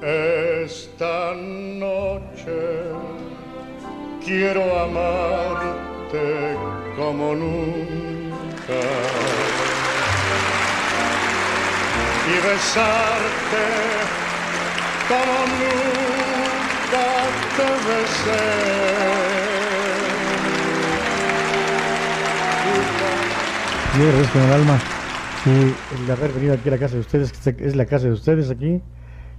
Esta noche quiero amarte como nunca y besarte como nunca te besé. Agradezco con el alma y el haber venido aquí a la casa de ustedes, que es la casa de ustedes aquí.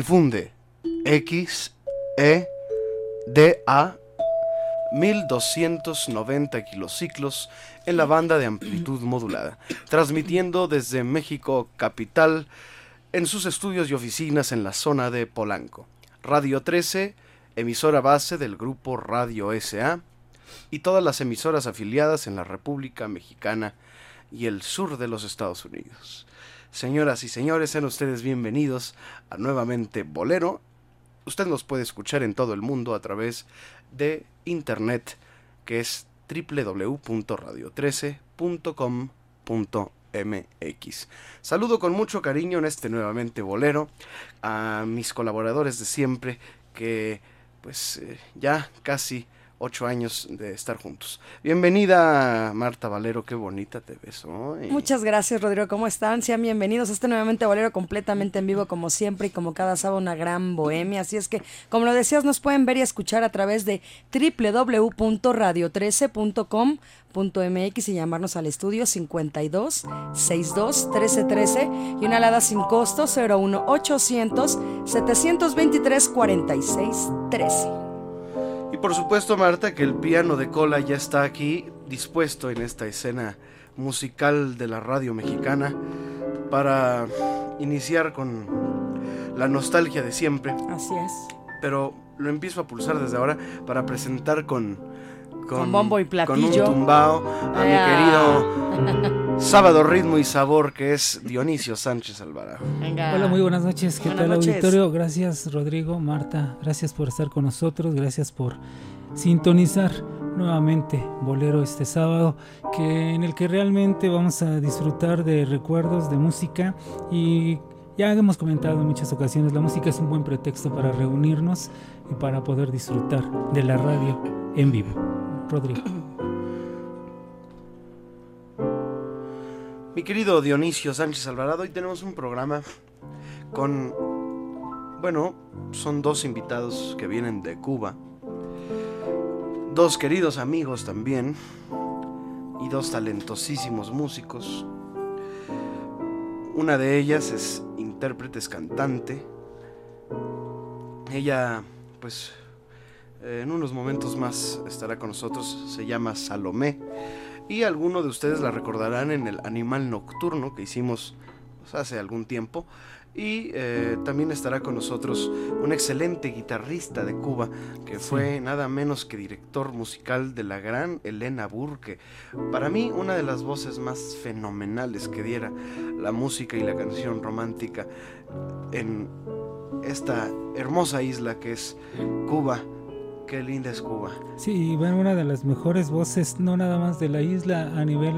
Difunde X E D A 1290 kilociclos en la banda de amplitud modulada, transmitiendo desde México capital en sus estudios y oficinas en la zona de Polanco. Radio 13 emisora base del grupo Radio SA, y todas las emisoras afiliadas en la República Mexicana y el sur de los Estados Unidos. Señoras y señores, sean ustedes bienvenidos a nuevamente Bolero. Usted nos puede escuchar en todo el mundo a través de internet, que es www.radio13.com.mx. Saludo con mucho cariño en este nuevamente Bolero a mis colaboradores de siempre que pues eh, ya casi ocho años de estar juntos. Bienvenida Marta Valero, qué bonita te ves hoy. Muchas gracias Rodrigo, ¿cómo están? Sean bienvenidos a este nuevamente Valero completamente en vivo como siempre y como cada sábado una gran bohemia. Así es que, como lo decías, nos pueden ver y escuchar a través de www.radio13.com.mx y llamarnos al estudio 52 62 13 13 y una alada sin costo 01 800 723 46 13. Y por supuesto, Marta, que el piano de cola ya está aquí, dispuesto en esta escena musical de la radio mexicana, para iniciar con la nostalgia de siempre. Así es. Pero lo empiezo a pulsar desde ahora para presentar con con, bombo y platillo. Con un tumbao a mi querido sábado ritmo y sabor que es Dionisio Sánchez Alvarado. Hola, muy buenas noches. ¿Qué tal auditorio? Gracias Rodrigo, Marta, gracias por estar con nosotros, gracias por sintonizar nuevamente Bolero este sábado, que en el que realmente vamos a disfrutar de recuerdos, de música y ya hemos comentado en muchas ocasiones, la música es un buen pretexto para reunirnos y para poder disfrutar de la radio en vivo. Rodrigo. Mi querido Dionisio Sánchez Alvarado, hoy tenemos un programa con, bueno, son dos invitados que vienen de Cuba, dos queridos amigos también y dos talentosísimos músicos. Una de ellas es intérprete, es cantante. Ella, pues, en unos momentos más estará con nosotros, se llama Salomé. Y algunos de ustedes la recordarán en el Animal Nocturno que hicimos pues, hace algún tiempo. Y eh, también estará con nosotros un excelente guitarrista de Cuba, que fue nada menos que director musical de la gran Elena Burke. Para mí, una de las voces más fenomenales que diera la música y la canción romántica en esta hermosa isla que es Cuba Qué linda es Cuba. Sí, bueno, una de las mejores voces, no nada más de la isla, a nivel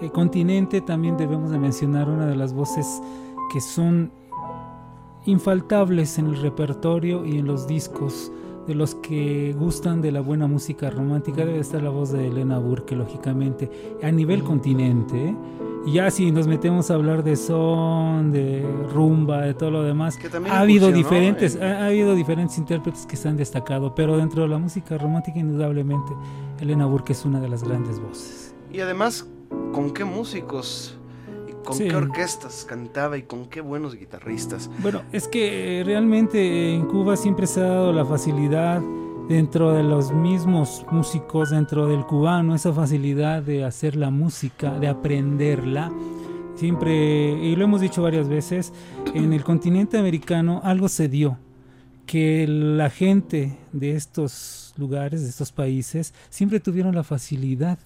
eh, continente también debemos de mencionar una de las voces que son infaltables en el repertorio y en los discos de los que gustan de la buena música romántica debe estar la voz de Elena Burke, lógicamente, a nivel continente. ¿eh? Y ya si nos metemos a hablar de son, de rumba, de todo lo demás, ha habido diferentes, ha, habido diferentes intérpretes que se han destacado, pero dentro de la música romántica indudablemente Elena Burke es una de las grandes voces. Y además, ¿con qué músicos con qué orquestas cantaba y con qué buenos guitarristas. Bueno, es que realmente en Cuba siempre se ha dado la facilidad dentro de los mismos músicos, dentro del cubano, esa facilidad de hacer la música, de aprenderla. Siempre, y lo hemos dicho varias veces, en el continente americano algo se dio, que la gente de estos lugares, de estos países, siempre tuvieron la facilidad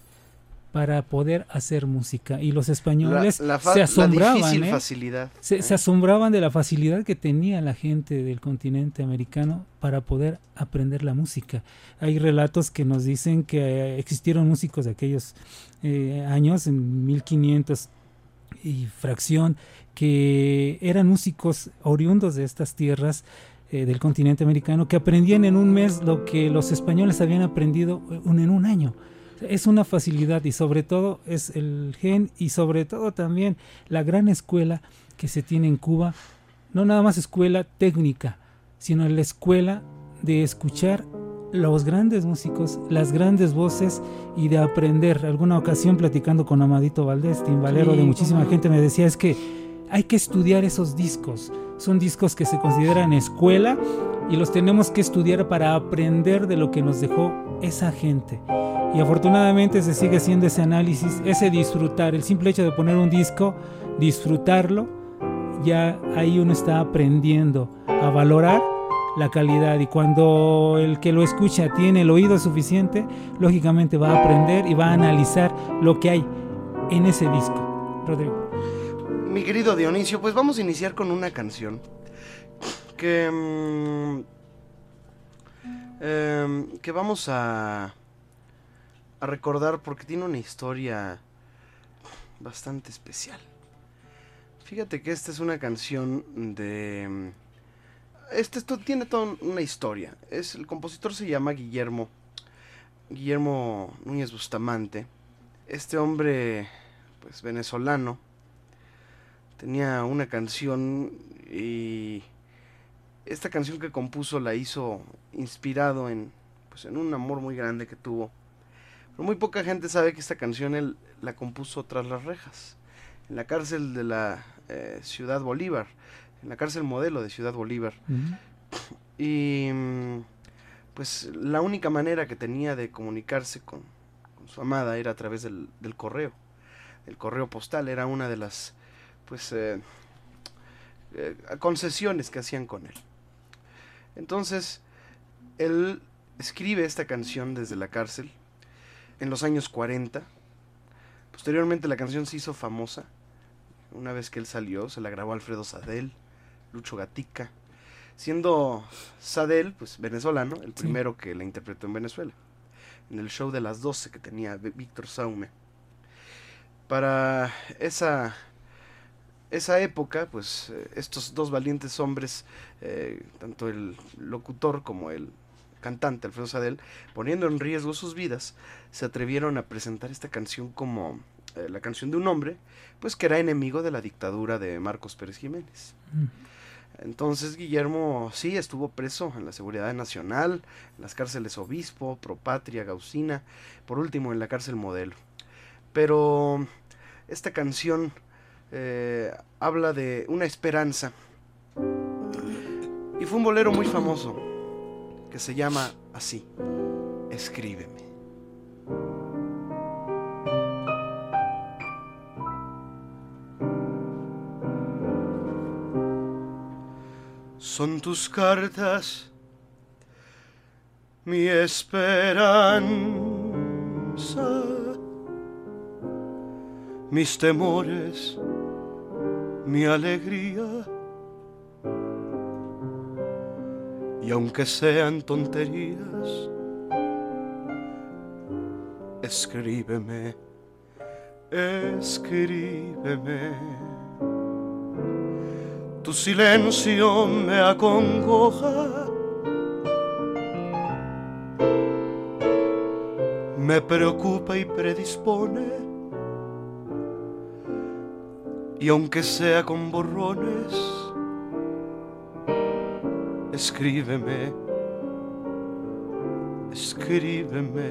para poder hacer música. Y los españoles se asombraban. ¿eh? facilidad, se, se, asombraban de la facilidad que tenía la gente del continente americano para poder aprender la música. Hay relatos que nos dicen que existieron músicos de aquellos eh, años, en 1500 y fracción, que eran músicos oriundos de estas tierras eh, del continente americano, que aprendían en un mes lo que los españoles habían aprendido en un año es una facilidad y sobre todo es el gen y sobre todo también la gran escuela que se tiene en Cuba, no nada más escuela técnica, sino la escuela de escuchar los grandes músicos, las grandes voces y de aprender. Alguna ocasión platicando con Amadito Valdés, timbalero de muchísima gente, me decía es que hay que estudiar esos discos. Son discos que se consideran escuela y los tenemos que estudiar para aprender de lo que nos dejó esa gente. Y afortunadamente se sigue haciendo ese análisis, ese disfrutar, el simple hecho de poner un disco, disfrutarlo, ya ahí uno está aprendiendo a valorar la calidad y cuando el que lo escucha tiene el oído suficiente, lógicamente va a aprender y va a analizar lo que hay en ese disco. Rodrigo. Mi querido Dionisio, pues vamos a iniciar con una canción que mm, em, que vamos a a recordar porque tiene una historia bastante especial. Fíjate que esta es una canción de este esto tiene toda una historia. Es el compositor se llama Guillermo Guillermo Núñez Bustamante. Este hombre pues venezolano tenía una canción y esta canción que compuso la hizo inspirado en pues en un amor muy grande que tuvo. Pero muy poca gente sabe que esta canción él la compuso tras las rejas, en la cárcel de la eh, Ciudad Bolívar en la cárcel modelo de Ciudad Bolívar. Y mm, pues la única manera que tenía de comunicarse con, su amada era a través del, correo. El correo postal era una de las pues eh, eh, concesiones que hacían con él. Entonces, él escribe esta canción desde la cárcel en los años 40. Posteriormente la canción se hizo famosa. Una vez que él salió, se la grabó Alfredo Sadel. Lucho Gatica, siendo Sadel, pues venezolano, el primero que la interpretó en Venezuela, en el show de las 12 que tenía Víctor Saume. Para esa, esa época, pues eh, estos dos valientes hombres, eh, tanto el locutor como el cantante Alfredo Sadel, poniendo en riesgo sus vidas, se atrevieron a presentar esta canción como eh, la canción de un hombre, pues que era enemigo de la dictadura de Marcos Pérez Jiménez. Mm. Entonces Guillermo sí estuvo preso en la Seguridad Nacional, en las cárceles Obispo, Propatria, Gaucina, por último en la cárcel Modelo. Pero esta canción eh, habla de una esperanza. Y fue un bolero muy famoso que se llama así, Escríbeme. Son tus cartas mi esperanza, mis temores, mi alegría. Y aunque sean tonterías, escríbeme, escríbeme tu silencio me acongoja. Me preocupa y predispone. Y aunque sea con borrones, escríbeme, escríbeme.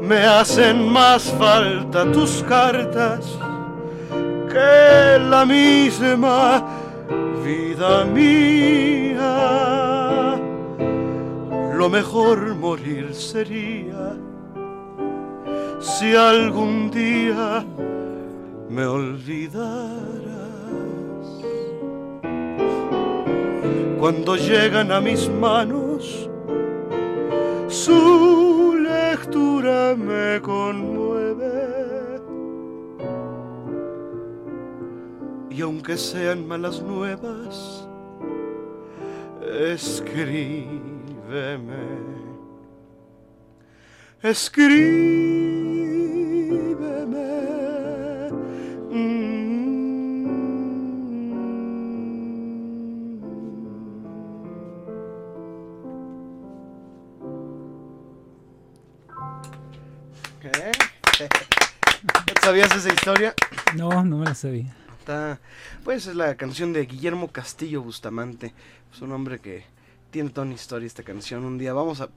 Me hacen más falta tus cartas que la misma vida mía. Lo mejor morir sería si algún día me olvidaras. Cuando llegan a mis manos, su lectura me conmueve y aunque sean malas nuevas, escríbeme. Escríbeme. ¿Sabías esa historia? No, no me la sabía pues es la canción de Guillermo Castillo Bustamante, es un hombre que tiene toda una historia esta canción. Un día vamos a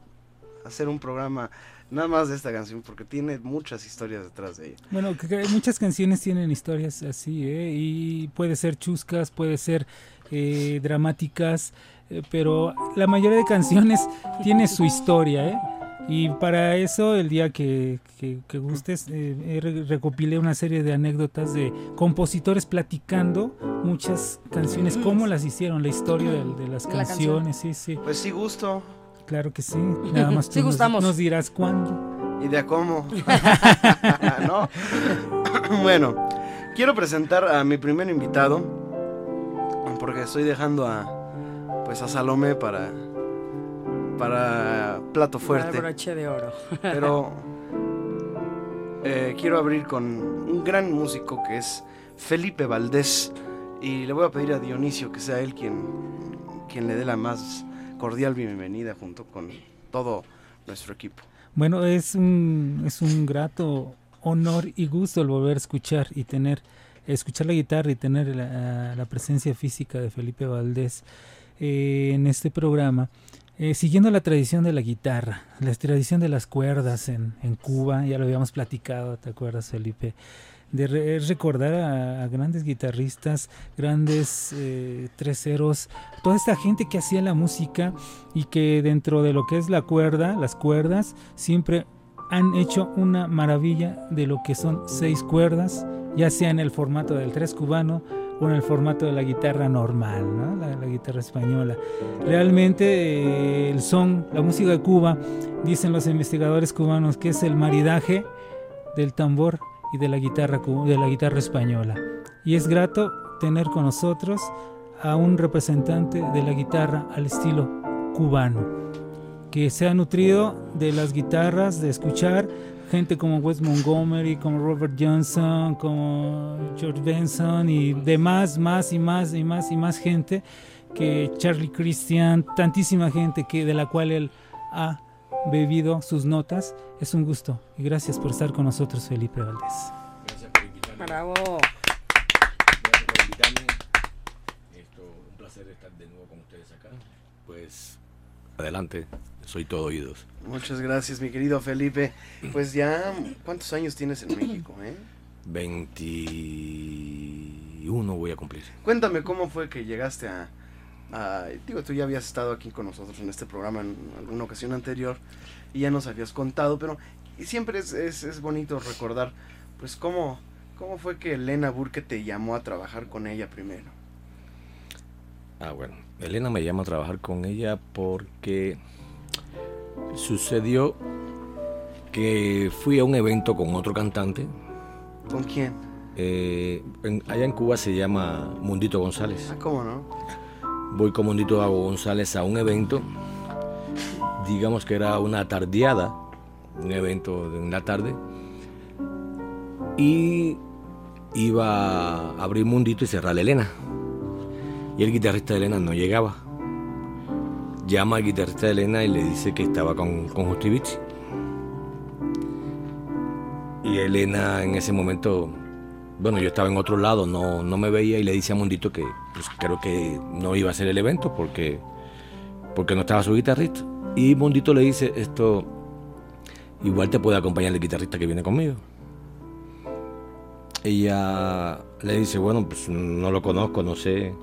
hacer un programa nada más de esta canción porque tiene muchas historias detrás de ella. Bueno, muchas canciones tienen historias así, ¿eh? y puede ser chuscas, puede ser eh, dramáticas, eh, pero la mayoría de canciones tiene su historia, ¿eh? Y para eso, el día que, que- que gustes, eh, re- recopilé una serie de anécdotas de compositores platicando muchas canciones, cómo las hicieron, la historia de, de las La canción. canciones, sí, sí. Pues sí gusto. Claro que sí. Nada más tú Sí nos- gustamos. nos dirás cuándo. ¿Y de a cómo? ¿No? bueno, quiero presentar a mi primer invitado. Porque estoy dejando a. Pues a Salomé para. Para plato fuerte. broche de oro. Pero. eh, quiero abrir con un gran músico que es Felipe Valdés. Y le voy a pedir a Dionisio que sea él quien, quien le dé la más cordial bienvenida junto con todo nuestro equipo. Bueno, es un, es un grato honor y gusto el volver a escuchar y tener, escuchar la guitarra y tener la, la presencia física de Felipe Valdés eh, en este programa. Eh, siguiendo la tradición de la guitarra, la tradición de las cuerdas en, Cuba, ya lo habíamos platicado, ¿te acuerdas, Felipe? De recordar a, a grandes guitarristas, grandes eh, treseros, toda esta gente que hacía la música y que dentro de lo que es la cuerda, las cuerdas, siempre han hecho una maravilla de lo que son seis cuerdas, ya sea en el formato del tres cubano en el formato de la guitarra normal, ¿no? la, guitarra española. Realmente eh, el son, la música de Cuba, dicen los investigadores cubanos que es el maridaje del tambor y de la guitarra de la guitarra española. Y es grato tener con nosotros a un representante de la guitarra al estilo cubano, que se ha nutrido de las guitarras, de escuchar gente como Wes Montgomery, como Robert Johnson, como George Benson y demás, más y más y más y más gente que Charlie Christian, tantísima gente que de la cual él ha bebido sus notas. Es un gusto y gracias por estar con nosotros, Felipe Valdés. Bravo. Gracias por invitarme. Esto, un placer estar de nuevo con ustedes acá. Pues adelante, soy todo oídos. Muchas gracias, mi querido Felipe. Pues ya, ¿cuántos años tienes en México? Eh? 21 voy a cumplir. Cuéntame cómo fue que llegaste a, a- Digo, tú ya habías estado aquí con nosotros en este programa en alguna ocasión anterior y ya nos habías contado, pero y siempre es, es, es bonito recordar, pues, cómo, cómo fue que Elena Burke te llamó a trabajar con ella primero. Ah, bueno. Elena me llama a trabajar con ella porque sucedió que fui a un evento con otro cantante. ¿Con quién? Eh, en- allá en Cuba se llama Mundito González. Ah, ¿cómo no? Voy con Mundito González a un evento, digamos que era una tardeada, un evento en la tarde, y iba a abrir Mundito y cerrar Elena. Y el guitarrista de Elena no llegaba. Llama al guitarrista de Elena y le dice que estaba con, con Justivich. Y Elena en ese momento, bueno, yo estaba en otro lado, no, no me veía y le dice a Mundito que pues, creo que no iba a ser el evento porque, porque no estaba su guitarrista. Y Mundito le dice, esto igual te puede acompañar el guitarrista que viene conmigo. Ella le dice, bueno, pues no lo conozco, no sé.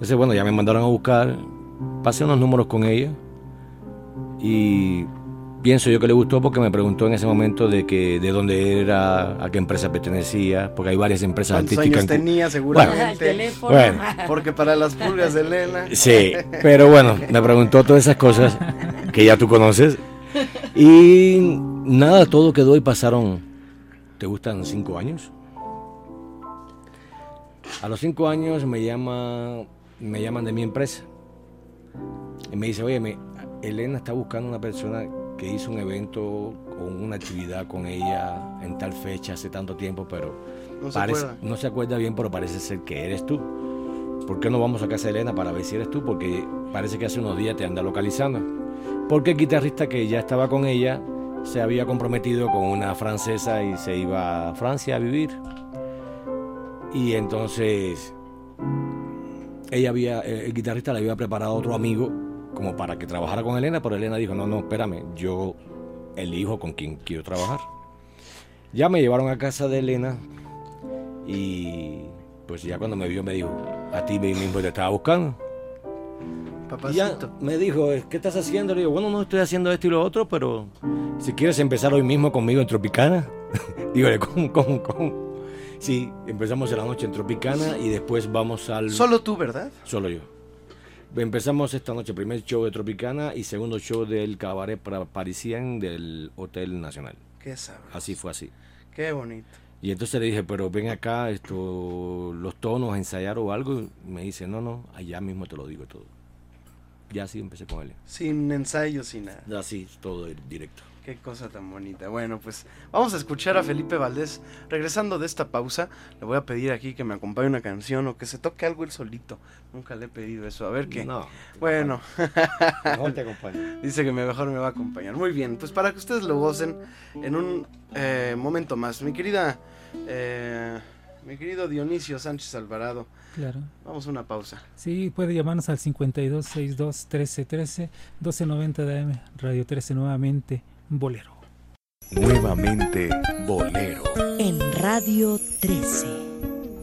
Dice, bueno, ya me mandaron a buscar, pasé unos números con ella y pienso yo que le gustó porque me preguntó en ese momento de que de dónde era, a qué empresa pertenecía, porque hay varias empresas ¿Cuántos artísticas. años tenía Bueno, seguramente? Bueno. Porque para las pulgas de Elena... Sí, pero bueno, me preguntó todas esas cosas que ya tú conoces. Y nada, todo quedó y pasaron, ¿te gustan cinco años? A los cinco años me llama, me llaman de mi empresa y me dice, oye, me- Elena está buscando una persona que hizo un evento o una actividad con ella en tal fecha hace tanto tiempo, pero No se parece- no se acuerda bien, pero parece ser que eres tú. ¿Por qué no vamos a casa de Elena para ver si eres tú? Porque parece que hace unos días te anda localizando. Porque el guitarrista que ya estaba con ella se había comprometido con una francesa y se iba a Francia a vivir. Y entonces ella había, el guitarrista le había preparado a otro amigo como para que trabajara con Elena, pero Elena dijo, no, no, espérame, yo elijo con quien quiero trabajar. Ya me llevaron a casa de Elena y pues ya cuando me vio me dijo, a ti mismo te estaba buscando. Y ya me dijo, ¿qué estás haciendo? Le digo, bueno, no estoy haciendo esto y lo otro, pero si quieres empezar hoy mismo conmigo en Tropicana. Dígale, ¿cómo, cómo, cómo? Sí, empezamos en la noche en Tropicana y después vamos al... Solo tú, ¿verdad? Solo yo. Empezamos esta noche, primer show de Tropicana y segundo show del Cabaret Parisien del Hotel Nacional. Qué sabroso. Así fue así. Qué bonito. Y entonces le dije, pero ven acá, esto, los tonos, ensayar o algo. Y me dice, no, no, allá mismo te lo digo todo. Ya así empecé con él. Sin ensayo, sin nada. Así, todo directo. Qué cosa tan bonita. Bueno, pues vamos a escuchar a Felipe Valdés. Regresando de esta pausa, le voy a pedir aquí que me acompañe una canción o que se toque algo él solito. Nunca le he pedido eso. A ver qué. No. Bueno. Mejor te acompaño. Dice que mejor me va a acompañar. Muy bien, pues para que ustedes lo gocen en un eh, momento más. Mi querida, eh, mi querido Dionisio Sánchez Alvarado. Claro. Vamos a una pausa. Sí, puede llamarnos al 5262 1313 1290 de AM, Radio 13 nuevamente. Bolero. Nuevamente Bolero. En Radio 13.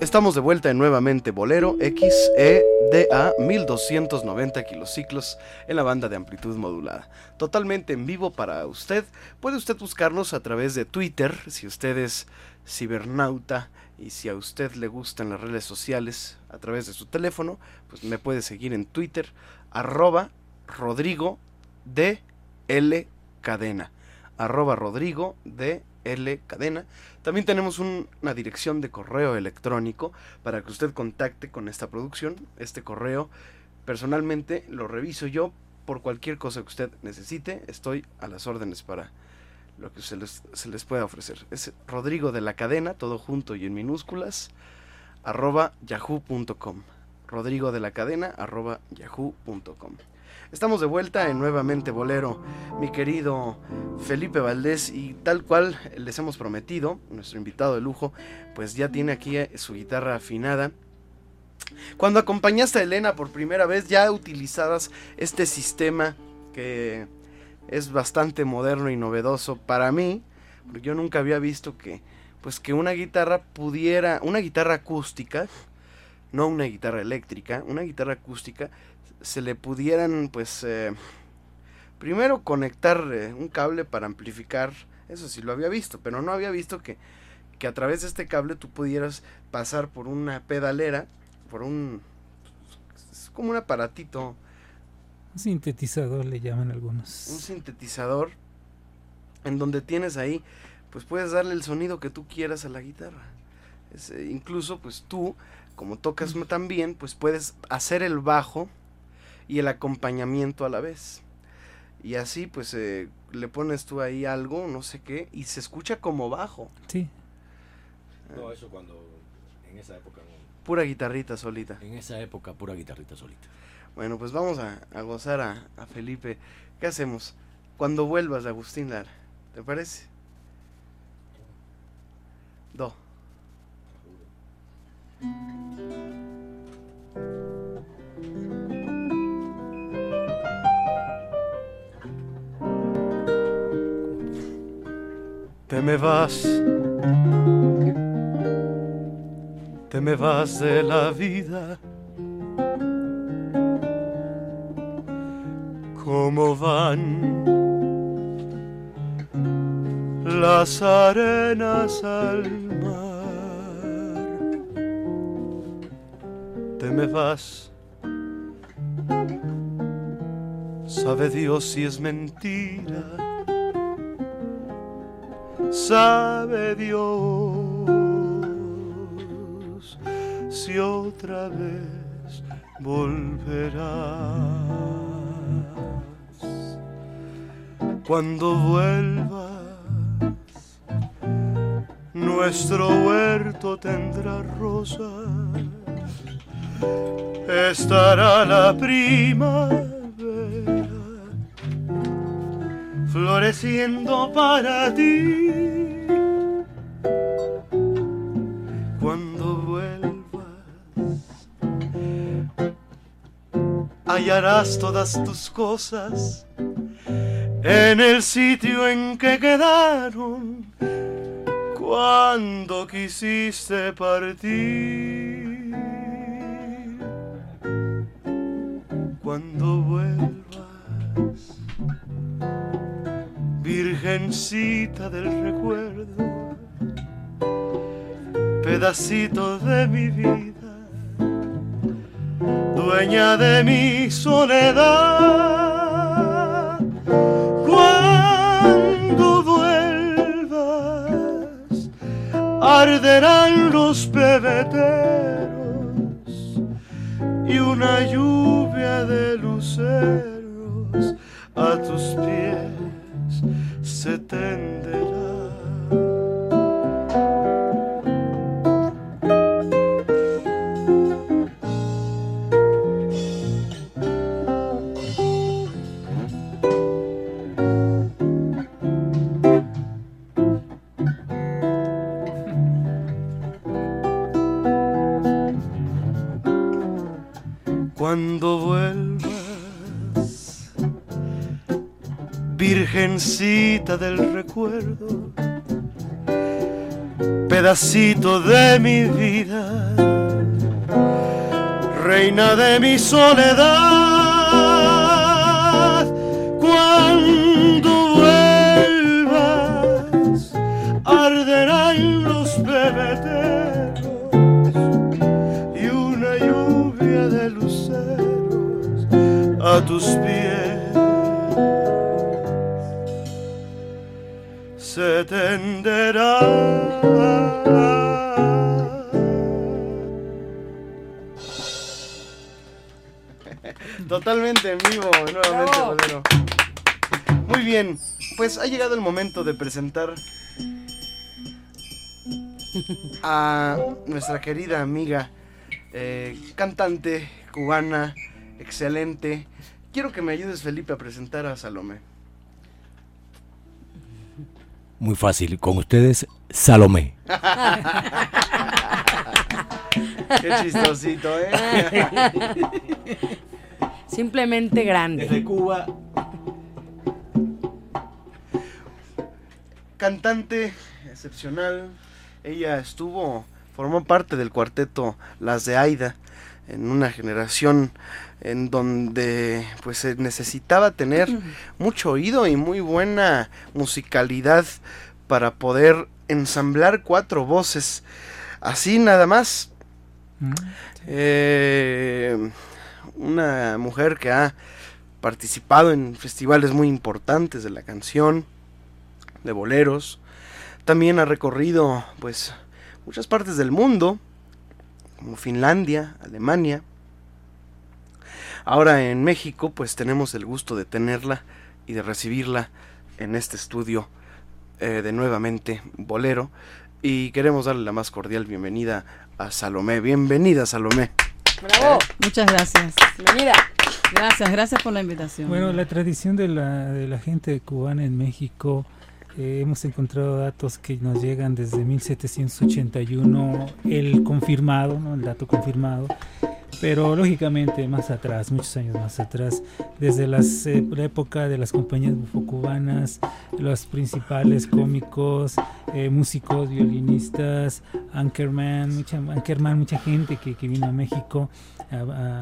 Estamos de vuelta en Nuevamente Bolero XEDA 1290 kilociclos en la banda de amplitud modulada. Totalmente en vivo para usted. Puede usted buscarnos a través de Twitter si usted es cibernauta y si a usted le gustan las redes sociales a través de su teléfono, pues me puede seguir en Twitter arroba Rodrigo de L cadena. Arroba Rodrigo de L cadena. También tenemos una dirección de correo electrónico para que usted contacte con esta producción. Este correo personalmente lo reviso yo por cualquier cosa que usted necesite. Estoy a las órdenes para lo que se les, se les pueda ofrecer. Es Rodrigo de la cadena, todo junto y en minúsculas, arroba yahoo.com. Rodrigo de la cadena, arroba yahoo.com. Estamos de vuelta en Nuevamente Bolero, mi querido Felipe Valdés, y tal cual les hemos prometido, nuestro invitado de lujo, pues ya tiene aquí eh, su guitarra afinada. Cuando acompañaste a Elena por primera vez, ya utilizabas este sistema que es bastante moderno y novedoso para mí, porque yo nunca había visto que, pues que una guitarra pudiera, una guitarra acústica, no una guitarra eléctrica, una guitarra acústica, se le pudieran, pues, eh, primero conectar eh, un cable para amplificar, eso sí lo había visto, pero no había visto que, que a través de este cable tú pudieras pasar por una pedalera, por un, es como un aparatito. Un sintetizador le llaman algunos. Un sintetizador en donde tienes ahí, pues puedes darle el sonido que tú quieras a la guitarra. Es, eh, incluso, pues tú, como tocas tan bien, pues puedes hacer el bajo y el acompañamiento a la vez. Y así pues eh, le pones tú ahí algo, no sé qué, y se escucha como bajo. Sí. No, eso cuando, en esa época Pura guitarrita solita. En esa época, pura guitarrita solita. Bueno, pues vamos a, a gozar a, a, Felipe. ¿Qué hacemos? Cuando vuelvas, Agustín Lara, ¿te parece? Do. Te me vas, te me vas de la vida. ¿Cómo van las arenas al mar? Te me vas. Sabe Dios si es mentira sabe Dios si otra vez volverás. Cuando vuelvas, nuestro huerto tendrá rosas, estará la primavera floreciendo para ti. Hallarás todas tus cosas en el sitio en que quedaron cuando quisiste partir. cuando vuelvas, virgencita del recuerdo, pedacito de mi vida, dueña de mi soledad. Cuando vuelvas, arderán los pebeteros y una lluvia de pedacito de mi vida, reina de mi soledad, Totalmente en vivo, nuevamente, bolero. Muy bien, pues ha llegado el momento de presentar a nuestra querida amiga, eh, cantante cubana, excelente. Quiero que me ayudes, Felipe, a presentar a Salomé. Muy fácil, con ustedes, Salomé. Qué chistosito, ¿eh? Simplemente grande. Desde Cuba. Cantante excepcional. Ella estuvo, formó parte del cuarteto Las de Aida en una generación en donde pues se necesitaba tener mucho oído y muy buena musicalidad para poder ensamblar cuatro voces así nada más Eh, una mujer que ha participado en festivales muy importantes de la canción de boleros también ha recorrido pues muchas partes del mundo como Finlandia, Alemania. Ahora en México pues tenemos el gusto de tenerla y de recibirla en este estudio eh, de nuevamente Bolero y queremos darle la más cordial bienvenida a Salomé. Bienvenida Salomé. Bravo. Muchas gracias. Bienvenida. Gracias, gracias por la invitación. Bueno, la tradición de la, de la gente cubana en México, eh, hemos encontrado datos que nos llegan desde 1781, el confirmado, ¿no? el dato confirmado, pero lógicamente más atrás, muchos años más atrás, desde las, eh, la época de las compañías bufocubanas, los principales cómicos, eh, músicos, violinistas, Ankerman, mucha, Ankerman, mucha gente que, que vino a México a-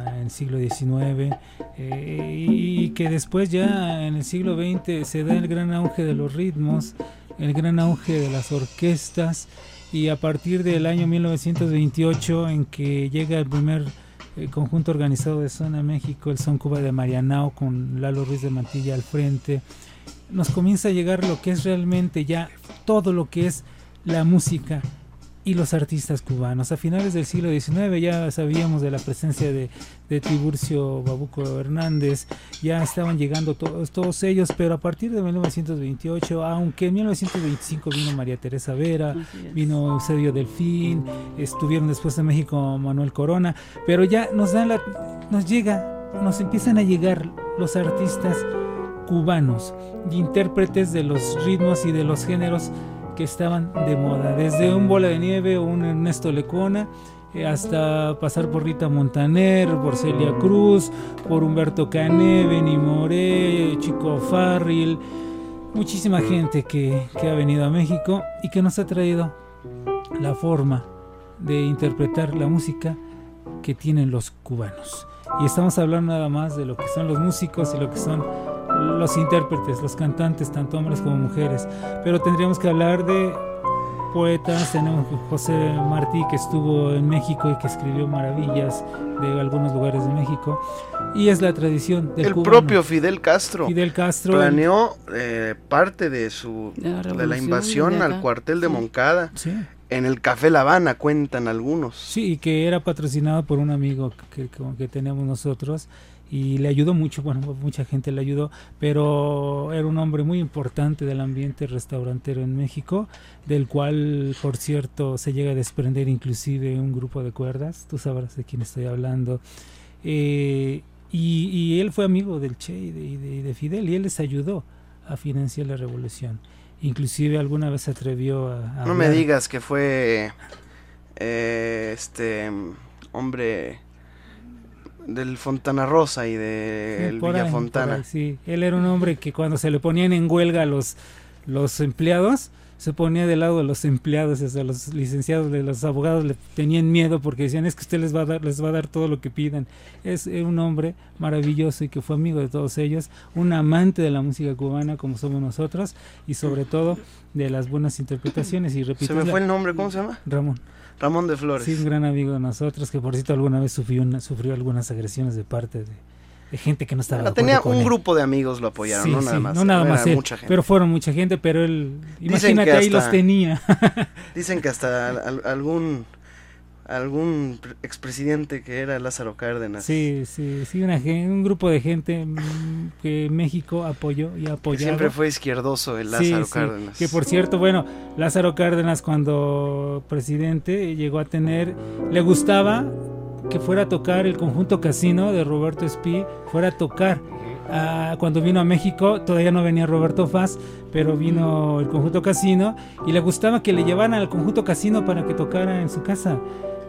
a- en el siglo XIX eh, y que después ya en el siglo XX se da el gran auge de los ritmos, el gran auge de las orquestas y a partir del año 1928 en que llega el primer eh, conjunto organizado de Zona México, el Son Cuba de Marianao con Lalo Ruiz de Mantilla al frente, nos comienza a llegar lo que es realmente ya todo lo que es la música y los artistas cubanos. A finales del siglo XIX ya sabíamos de la presencia de, de Tiburcio Babuco Hernández, ya estaban llegando todos, todos ellos, pero a partir de 1928, aunque en 1925 vino María Teresa Vera, vino Eusebio Delfín, estuvieron después de México Manuel Corona, pero ya nos dan la, nos llega, nos empiezan a llegar los artistas cubanos, y intérpretes de los ritmos y de los géneros que estaban de moda, desde un Bola de Nieve o un Ernesto Lecona, eh, hasta pasar por Rita Montaner, por Celia Cruz, por Humberto Cané, Benny Moré, Chico Farril, muchísima gente que, que ha venido a México y que nos ha traído la forma de interpretar la música que tienen los cubanos. Y estamos hablando nada más de lo que son los músicos y lo que son los intérpretes, los cantantes, tanto hombres como mujeres. Pero tendríamos que hablar de poetas, tenemos José Martí que estuvo en México y que escribió maravillas de algunos lugares de México. Y es la tradición del El cubano. propio Fidel Castro. Fidel Castro. Planeó eh, parte de su De la de la invasión de al cuartel de Moncada. Sí. En el Café La Habana cuentan algunos. Sí, y que era patrocinado por un amigo que, que, que tenemos nosotros y le ayudó mucho, bueno, mucha gente le ayudó, pero era un hombre muy importante del ambiente restaurantero en México, del cual, por cierto, se llega a desprender inclusive un grupo de cuerdas, tú sabrás de quién estoy hablando. Eh, y, y él fue amigo del Che y de, Fidel y él les ayudó a financiar la revolución. Inclusive alguna vez se atrevió a... a No me digas que fue eh, este hombre del Fontana Rosa y de Sí, ahí, Villa Fontana. ahí, sí, él era un hombre que cuando se le ponían en huelga los, los empleados, se ponía del lado de los empleados, o sea, los licenciados, de los abogados le tenían miedo porque decían es que usted les va a dar, les va a dar todo lo que pidan. Es eh, un hombre maravilloso y que fue amigo de todos ellos, un amante de la música cubana como somos nosotros y sobre todo de las buenas interpretaciones y repito Se me fue el nombre, ¿cómo se llama? Ramón. Ramón de Flores. Sí, un gran amigo de nosotros que por cierto alguna vez sufrió, una- sufrió algunas agresiones de parte de, de gente que no estaba Bueno, de tenía con un él. grupo de amigos lo apoyaron, Sí, no sí, nada más. no nada más él, mucha gente. pero fueron mucha gente, pero él, Dicen imagínate, que ahí los hasta- tenía. Dicen que hasta al- al- algún algún pre- expresidente que era Lázaro Cárdenas. Sí, sí, sí, una un grupo de gente mm, que México apoyó y apoyó. siempre fue izquierdoso el Lázaro Cárdenas. Que por cierto, bueno, Lázaro Cárdenas cuando presidente llegó a tener, le gustaba que fuera a tocar el conjunto casino de Roberto Espí, fuera a tocar. Ah, cuando vino a México todavía no venía Roberto Faz, pero vino el conjunto casino y le gustaba que le llevaran al conjunto casino para que tocara en su casa.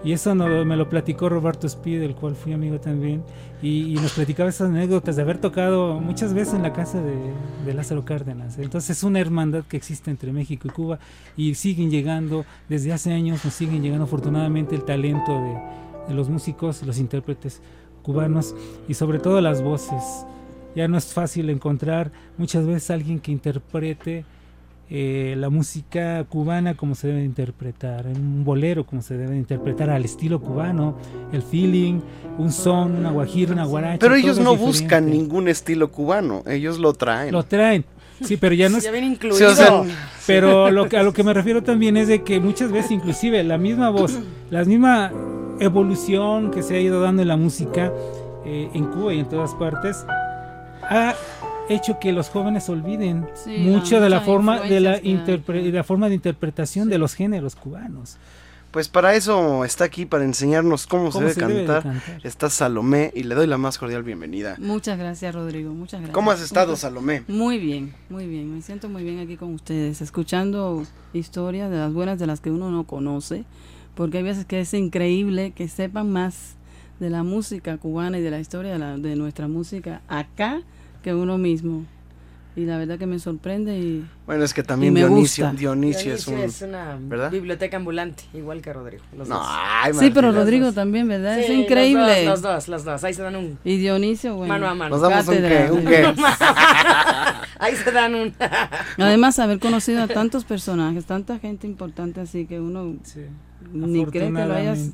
Y eso no- me lo platicó Roberto Espí, del cual fui amigo también, y, y nos platicaba esas anécdotas de haber tocado muchas veces en la casa de, de Lázaro Cárdenas. Entonces es una hermandad que existe entre México y Cuba y siguen llegando, desde hace años nos siguen llegando afortunadamente el talento de, de los músicos, los intérpretes cubanos y sobre todo las voces. Ya no es fácil encontrar muchas veces alguien que interprete eh, la música cubana como se debe interpretar, un bolero como se debe interpretar al estilo cubano, el feeling, un son, una guajira, una guaracha. Pero ellos no buscan ningún estilo cubano, ellos lo traen. Lo traen. Sí, pero ya no es. Ya viene Sí, o sea, incluido. Pero lo que, a lo que me refiero también es de que muchas veces, inclusive, la misma voz, la misma evolución que se ha ido dando en la música eh, en Cuba y en todas partes, ha hecho que los jóvenes olviden Sí, mucho de la muchas forma de la, interpre- de la forma de interpretación de los géneros cubanos. Pues para eso está aquí, para enseñarnos cómo, se, ¿Cómo debe, se debe de cantar. cantar? Está Salomé y le doy la más cordial bienvenida. Muchas gracias, Rodrigo. Muchas gracias. ¿Cómo has estado, Muchas- Salomé? Muy bien, muy bien. Me siento muy bien aquí con ustedes, escuchando historias de las buenas de las que uno no conoce, porque hay veces que es increíble que sepan más de la música cubana y de la historia de, la- de nuestra música acá que uno mismo. Y la verdad que me sorprende y Bueno, es que también Dionisio, gusta. Dionisio es un... una ¿verdad? biblioteca ambulante, igual que Rodrigo. los No, dos. ay, Sí, pero. Rodrigo también, ¿verdad? es Sí, increíble. Los dos, los dos, los dos. Ahí se dan un. Y Dionisio, bueno. Mano a mano. Nos damos un cátedra. qué, un qué. Ahí se dan un. Además, haber conocido a tantos personajes, tanta gente importante así que uno ni cree que lo hayas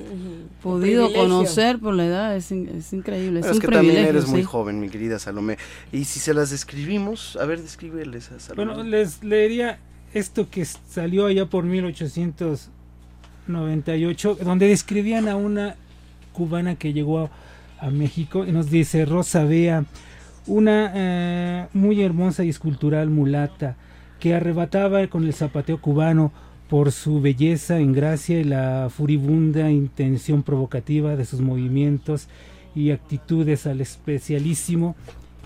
podido conocer por la edad, es, in- es increíble. Pero es es un que también eres muy joven, mi querida Salomé. Y si se las describimos, a ver, descríbeles a Salomé. Bueno, les leería esto que salió allá por 1898, donde describían a una cubana que llegó a, a México y nos dice Rosa Bea, una eh, muy hermosa y escultural mulata que arrebataba con el zapateo cubano por su belleza en gracia y la furibunda intención provocativa de sus movimientos y actitudes al especialísimo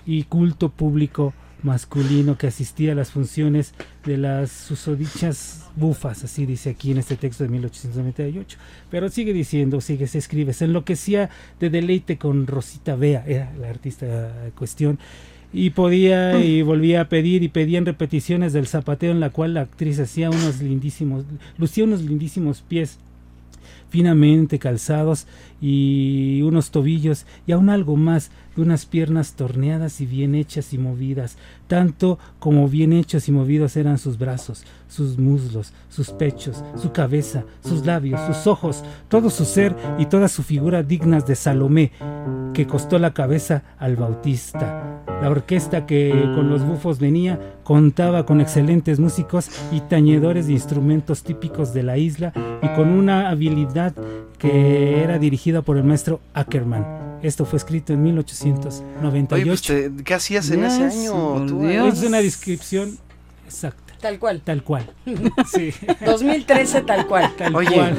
y culto público masculino que asistía a las funciones de las susodichas bufas, así dice aquí en este texto de 1898. Pero sigue diciendo, sigue, se escribe, se enloquecía de deleite con Rosita Bea, era la artista en cuestión, y podía y volvía a pedir y pedía en repeticiones del zapateo en la cual la actriz hacía unos lindísimos, lucía unos lindísimos pies finamente calzados y unos tobillos y aún algo más de unas piernas torneadas y bien hechas y movidas, tanto como bien hechos y movidos eran sus brazos, sus muslos, sus pechos, su cabeza, sus labios, sus ojos, todo su ser y toda su figura dignas de Salomé, que costó la cabeza al Bautista. La orquesta que con los bufos venía contaba con excelentes músicos y tañedores de instrumentos típicos de la isla y con una habilidad que era dirigida por el maestro Ackerman. Esto fue escrito en 1898. Oye, pues, te- ¿qué hacías en ese año? tú? Es una descripción exacta. Tal cual. Tal cual. Sí. 2013 tal cual. Tal Oye, cual.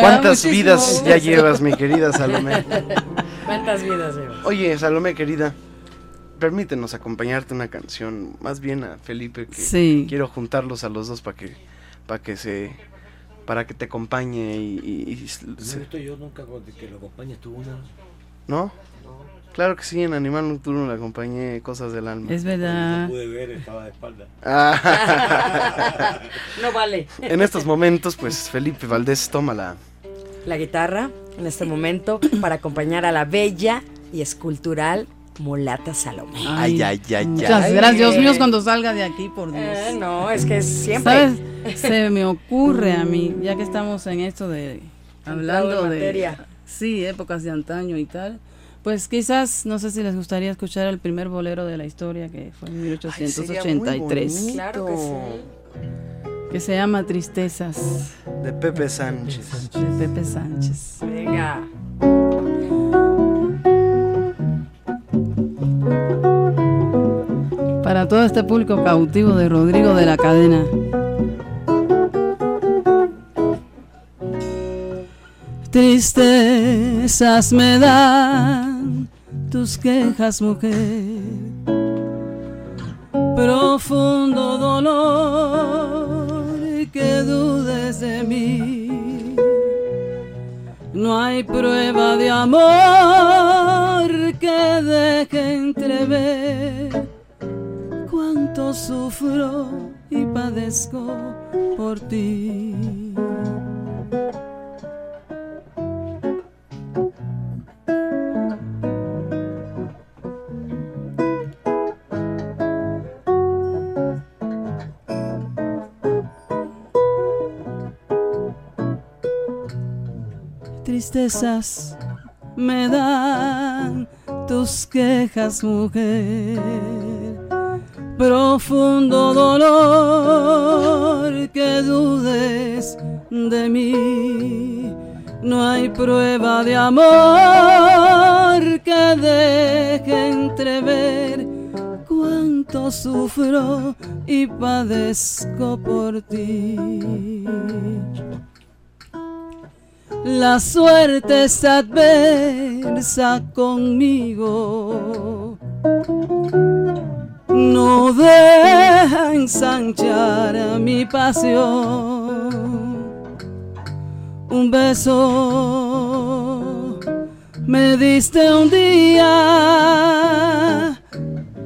¿cuántas vidas gusto. ya llevas, mi querida Salomé? ¿Cuántas vidas llevas? Oye, Salomé, querida, permítenos acompañarte una canción, más bien a Felipe, que Sí. quiero juntarlos a los dos para que, para que se, para que te acompañe y, y- y se- yo nunca que lo acompañes tú una. ¿no? Claro que sí, en Animal Nocturno le acompañé Cosas del Alma. Es verdad. pude ver, estaba de espalda. Ah. No vale. en estos momentos, pues Felipe Valdés toma la, La guitarra en este momento para acompañar a la bella y escultural Mulata Salomé. Ay, ay, ay, Muchas ay. gracias, Dios mío, cuando salga de aquí, por Dios. Eh, no, es que siempre. ¿Sabes? Se me ocurre a mí, ya que estamos en esto de hablando de materia. sí, épocas de antaño y tal. Pues quizás, no sé si les gustaría escuchar el primer bolero de la historia que fue en 1883. Claro que sí. que se llama Tristezas de Pepe Sánchez. de Pepe Sánchez. Venga. Para todo este público cautivo de Rodrigo de la Cadena. Tristezas me dan tus quejas, mujer. Profundo dolor que dudes de mí. No hay prueba de amor que deje entrever cuánto sufro y padezco por ti. Me dan tus quejas, mujer. Profundo dolor que dudes de mí. No hay prueba de amor que deje entrever cuánto sufro y padezco por ti. La suerte es adversa conmigo. No deja ensanchar mi pasión. Un beso me diste un día.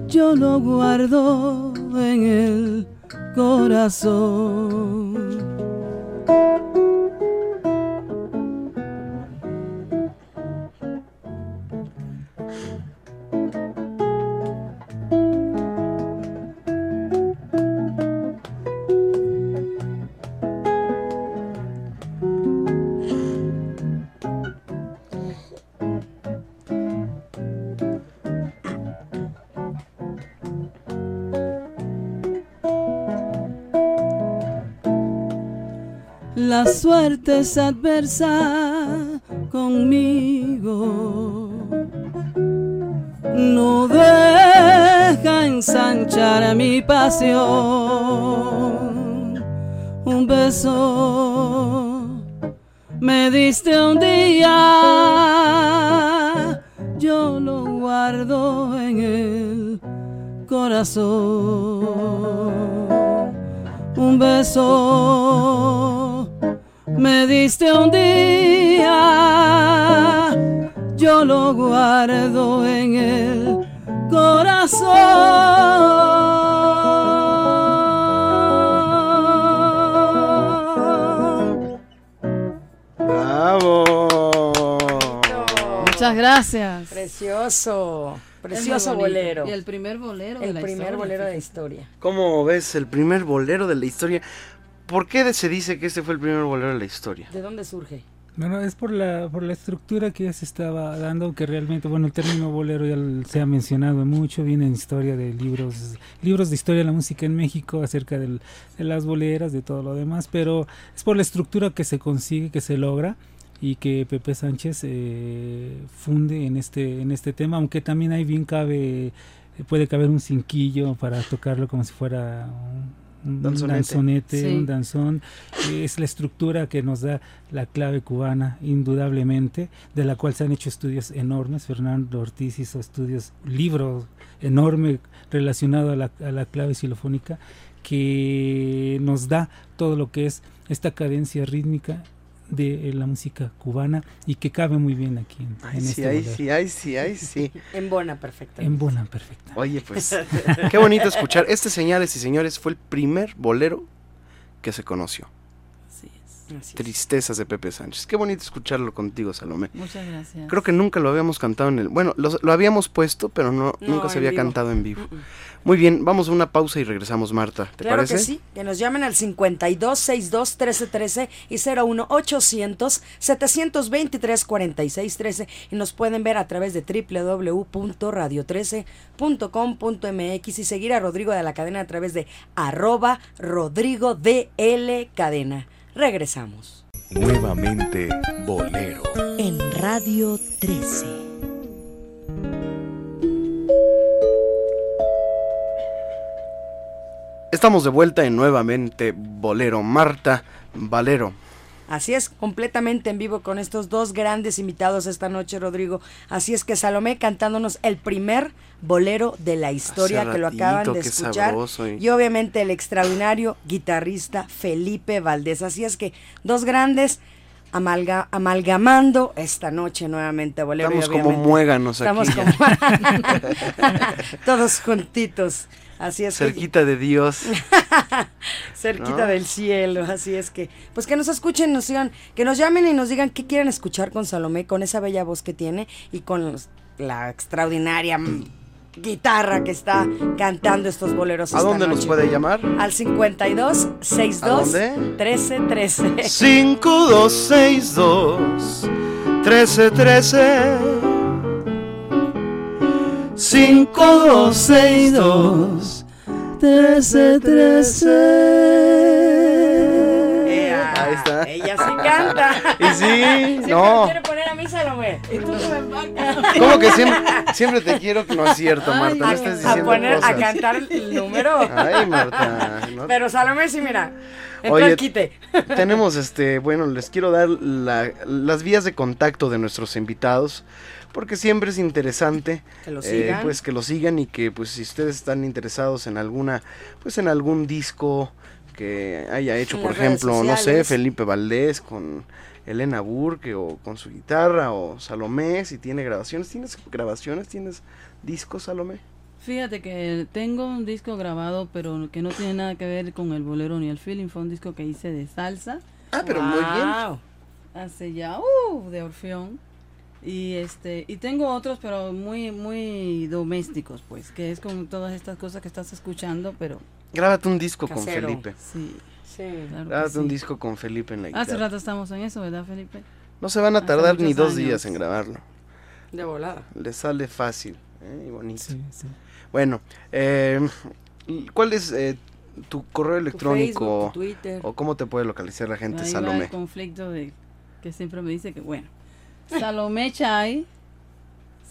Yo lo guardo en el corazón. La suerte es adversa conmigo. No deja ensanchar mi pasión. Un beso me diste un día. Yo lo guardo en el corazón. Un beso me diste un día, yo lo guardo en el corazón. Bravo. Muchas gracias. Precioso. Precioso bolero. Y el primer bolero de El la primer historia, bolero de fíjate. historia. ¿Cómo ves el primer bolero de la historia? ¿Por qué se dice que este fue el primer bolero de la historia? ¿De dónde surge? Bueno, es por la, por la estructura que ya se estaba dando, que realmente, bueno, el término bolero ya se ha mencionado mucho, viene en historia de libros, libros de historia de la música en México acerca del- de las boleras, de todo lo demás, pero es por la estructura que se consigue, que se logra y que Pepe Sánchez eh, funde en este, en este tema, aunque también ahí bien cabe, puede caber un cinquillo para tocarlo como si fuera un, un Danzonete. danzonete, Sí. un danzón. Es la estructura que nos da la clave cubana, indudablemente, de la cual se han hecho estudios enormes. Fernando Ortiz hizo estudios, libro enorme relacionado a la, a la clave xilofónica, que nos da todo lo que es esta cadencia rítmica de la música cubana y que cabe muy bien aquí en, Ay, en sí, este ay, sí, ay, sí, ay, sí. En Bona, perfecto. En Bona, perfecta. Oye, pues, qué bonito escuchar. Este, señores y señores, fue el primer bolero que se conoció. Tristezas de Pepe Sánchez. Qué bonito escucharlo contigo, Salomé. Muchas gracias. Creo que nunca lo habíamos cantado en el... Bueno, lo, lo habíamos puesto, pero no, No, nunca se había vivo. cantado en vivo. Muy bien, vamos a una pausa y regresamos, Marta. ¿Te claro parece? que sí, que nos llamen al 52 62 13 13 y 01 800 723 46 13 y nos pueden ver a través de www.radio13.com.mx y seguir a Rodrigo de la Cadena a través de arroba Rodrigo DL Cadena. Regresamos. Nuevamente Bolero. En Radio 13. Estamos de vuelta en nuevamente Bolero. Marta Valero. Así es, completamente en vivo con estos dos grandes invitados esta noche, Rodrigo. Así es que Salomé cantándonos el primer bolero de la historia Hace que lo acaban de escuchar. sabroso, y- Y obviamente el extraordinario guitarrista Felipe Valdés. Así es que dos grandes amalga- amalgamando esta noche nuevamente bolero. Estamos como muéganos aquí. Estamos como todos juntitos. Así es que- Cerquita de Dios. cerquita ¿No? del cielo, así es que, pues que nos escuchen, nos digan, que nos llamen y nos digan qué quieren escuchar con Salomé, con esa bella voz que tiene y con los- la extraordinaria guitarra que está cantando estos boleros. ¿A esta dónde nos puede llamar? Al 52 62 dónde? 13 13. 5262 1313 5262 Ea, Ahí está. Ella sí canta. Y sí, Siempre no. me quiere poner a mí Salomé. Y tú no me empacas. ¿Cómo que siempre, siempre te quiero que no es cierto, Marta? No estés a diciendo poner cosas. a cantar el número. Ay, Marta. no- Pero Salomé sí, mira. Oye, tenemos este, bueno, les quiero dar la- las vías de contacto de nuestros invitados, porque siempre es interesante Que lo eh, sigan. pues que lo sigan y que pues si ustedes están interesados en alguna, pues en algún disco que haya hecho, En por ejemplo, no sé. Felipe Valdés con Elena Burke o con su guitarra o Salomé, si tiene grabaciones, ¿tienes grabaciones? ¿Tienes discos, Salomé? Fíjate que tengo un disco grabado, pero que no tiene nada que ver con el bolero ni el feeling. Fue un disco que hice de salsa. Ah, pero muy bien. Hace ya, uh, de Orfeón. Y este, y tengo otros, pero muy, muy domésticos, pues, que es con todas estas cosas que estás escuchando, pero. Grábate un disco con. Felipe. Sí. Sí. Claro Grábate un sí. disco con Felipe en la guitarra. Hace rato estamos en eso, ¿verdad, Felipe? No se van a tardar ni dos años. días en grabarlo. De volada. Le sale fácil ¿eh? y bonito. Bueno, eh, ¿cuál es eh, tu correo electrónico Facebook, tu Twitter. o cómo te puede localizar la gente, Ahí va Salomé? el conflicto de que siempre me dice que, bueno, Salomé Chay.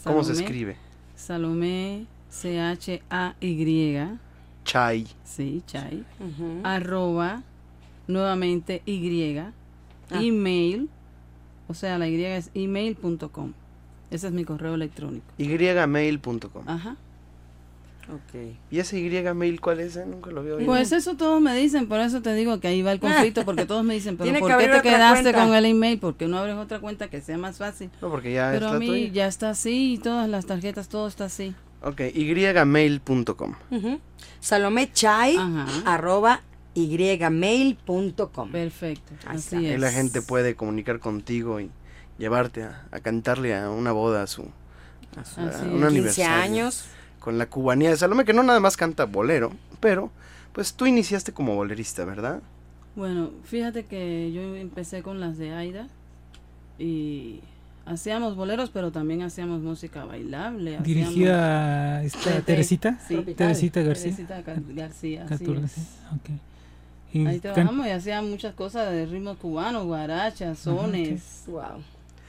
¿Cómo se escribe? Salomé, C-H-A-Y. Chay. Sí, Chay. Arroba, nuevamente Y. Ah. Email. O sea, la Y es email.com. Ese es mi correo electrónico. ymail.com. Ajá. Ok. ¿Y ese ymail cuál es? eh? Nunca lo había oído. Pues eso todos me dicen, por eso te digo que ahí va el conflicto, porque todos me dicen, pero ¿por qué te quedaste cuenta. con el email? porque no abres otra cuenta que sea más fácil? No, porque ya Pero está a mí tuyo. ya está así, y todas las tarjetas, todo está así. Ok, ymail.com. Ujú. Salomé Chay, arroba ymail.com. Perfecto. Ahí está. Así Ahí es. la gente puede comunicar contigo y, llevarte a, a cantarle a una boda a su, a su- a un es. aniversario. 15 años. Con la cubanía de Salomé, que no nada más canta bolero, pero pues tú iniciaste como bolerista, ¿verdad? Bueno, fíjate que yo empecé con las de Aida y hacíamos boleros, pero también hacíamos música bailable. hacíamos- Dirigida a esta Teresita, sí. Teresita García. Teresita Gar- García, así Caturla, es. sí, ok. Y Ahí can- trabajamos y hacíamos muchas cosas de ritmo cubano, guarachas, sones, wow.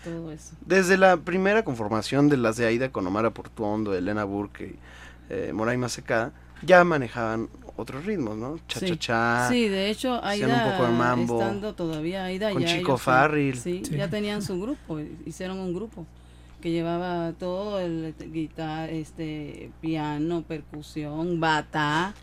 Todo eso. Desde la primera conformación de las de Aida con Omar Portuondo, Elena Burke y eh, Moraima Secada, ya manejaban otros ritmos, ¿no? Cha Sí. cha cha. Sí, de hecho, hacían Aida, un poco de mambo. estando todavía Aida, con ya Chico ellos, Farril. Sí, Sí. ya tenían su grupo, hicieron un grupo que llevaba todo el guitarra, este, piano, percusión, bata.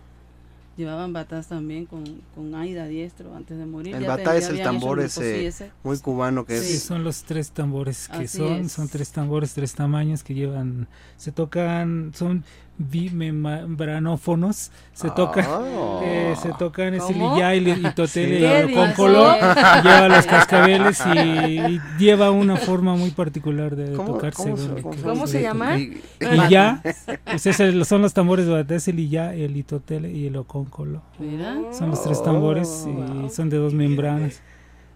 Llevaban batas también con, con Aida Diestro antes de morir. El batá es el tambor sí, ese muy cubano que Sí, es... son los tres tambores que Así son, es. son tres tambores, tres tamaños que llevan, se tocan, son bimembranófonos, se tocan, Ah. eh, se tocan lillá y el itotele Sí. y el ¿Qué concolo, dices? lleva los cascabeles y, y lleva una forma muy particular de ¿Cómo- tocarse. cómo cómo se- ¿Cómo se llama? Y ya, pues es el- son los tambores de batalla, es el itotele y el oconcolo. Mira. Son los tres tambores y son de dos membranas.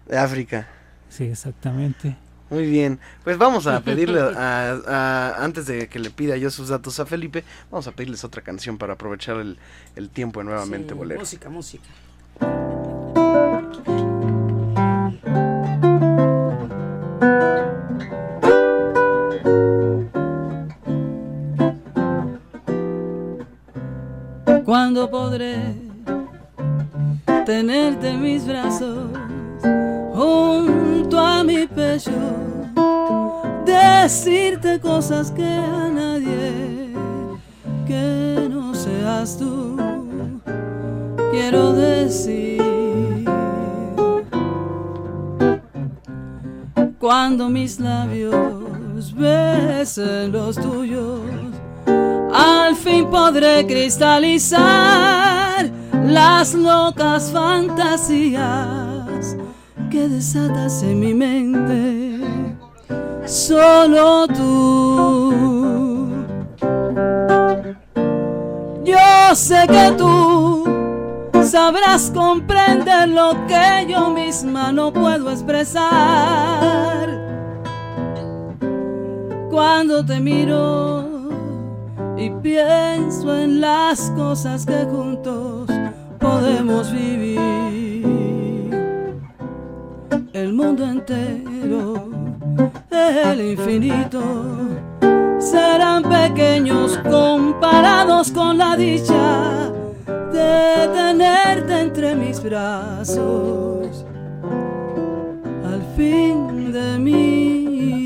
De África. Sí, exactamente. Muy bien, pues vamos a pedirle, a, a- antes de que le pida yo sus datos a Felipe, vamos a pedirles otra canción para aprovechar el, el tiempo nuevamente, Sí, bolero. Música, música. Cuando podré tenerte en mis brazos junto a mi pecho, decirte cosas que a nadie que no seas tú quiero decir. Cuando mis labios besen los tuyos, al fin podré cristalizar las locas fantasías que desatas en mi mente. Solo tú. Yo sé que tú sabrás comprender lo que yo misma no puedo expresar. Cuando te miro y pienso en las cosas que juntos podemos vivir. Mundo entero, el infinito, serán pequeños comparados con la dicha de tenerte entre mis brazos. Al fin de mí.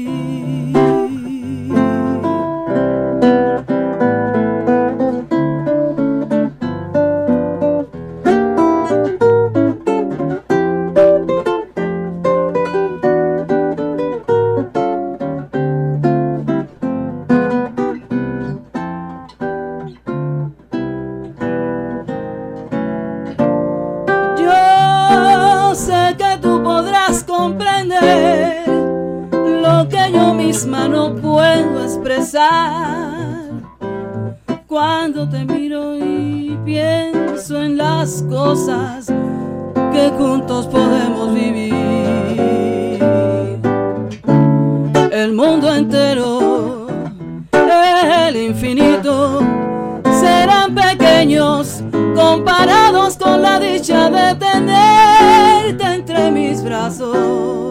No puedo expresar. Cuando te miro y pienso en las cosas que juntos podemos vivir. El mundo entero, el infinito, serán pequeños comparados con la dicha de tenerte entre mis brazos.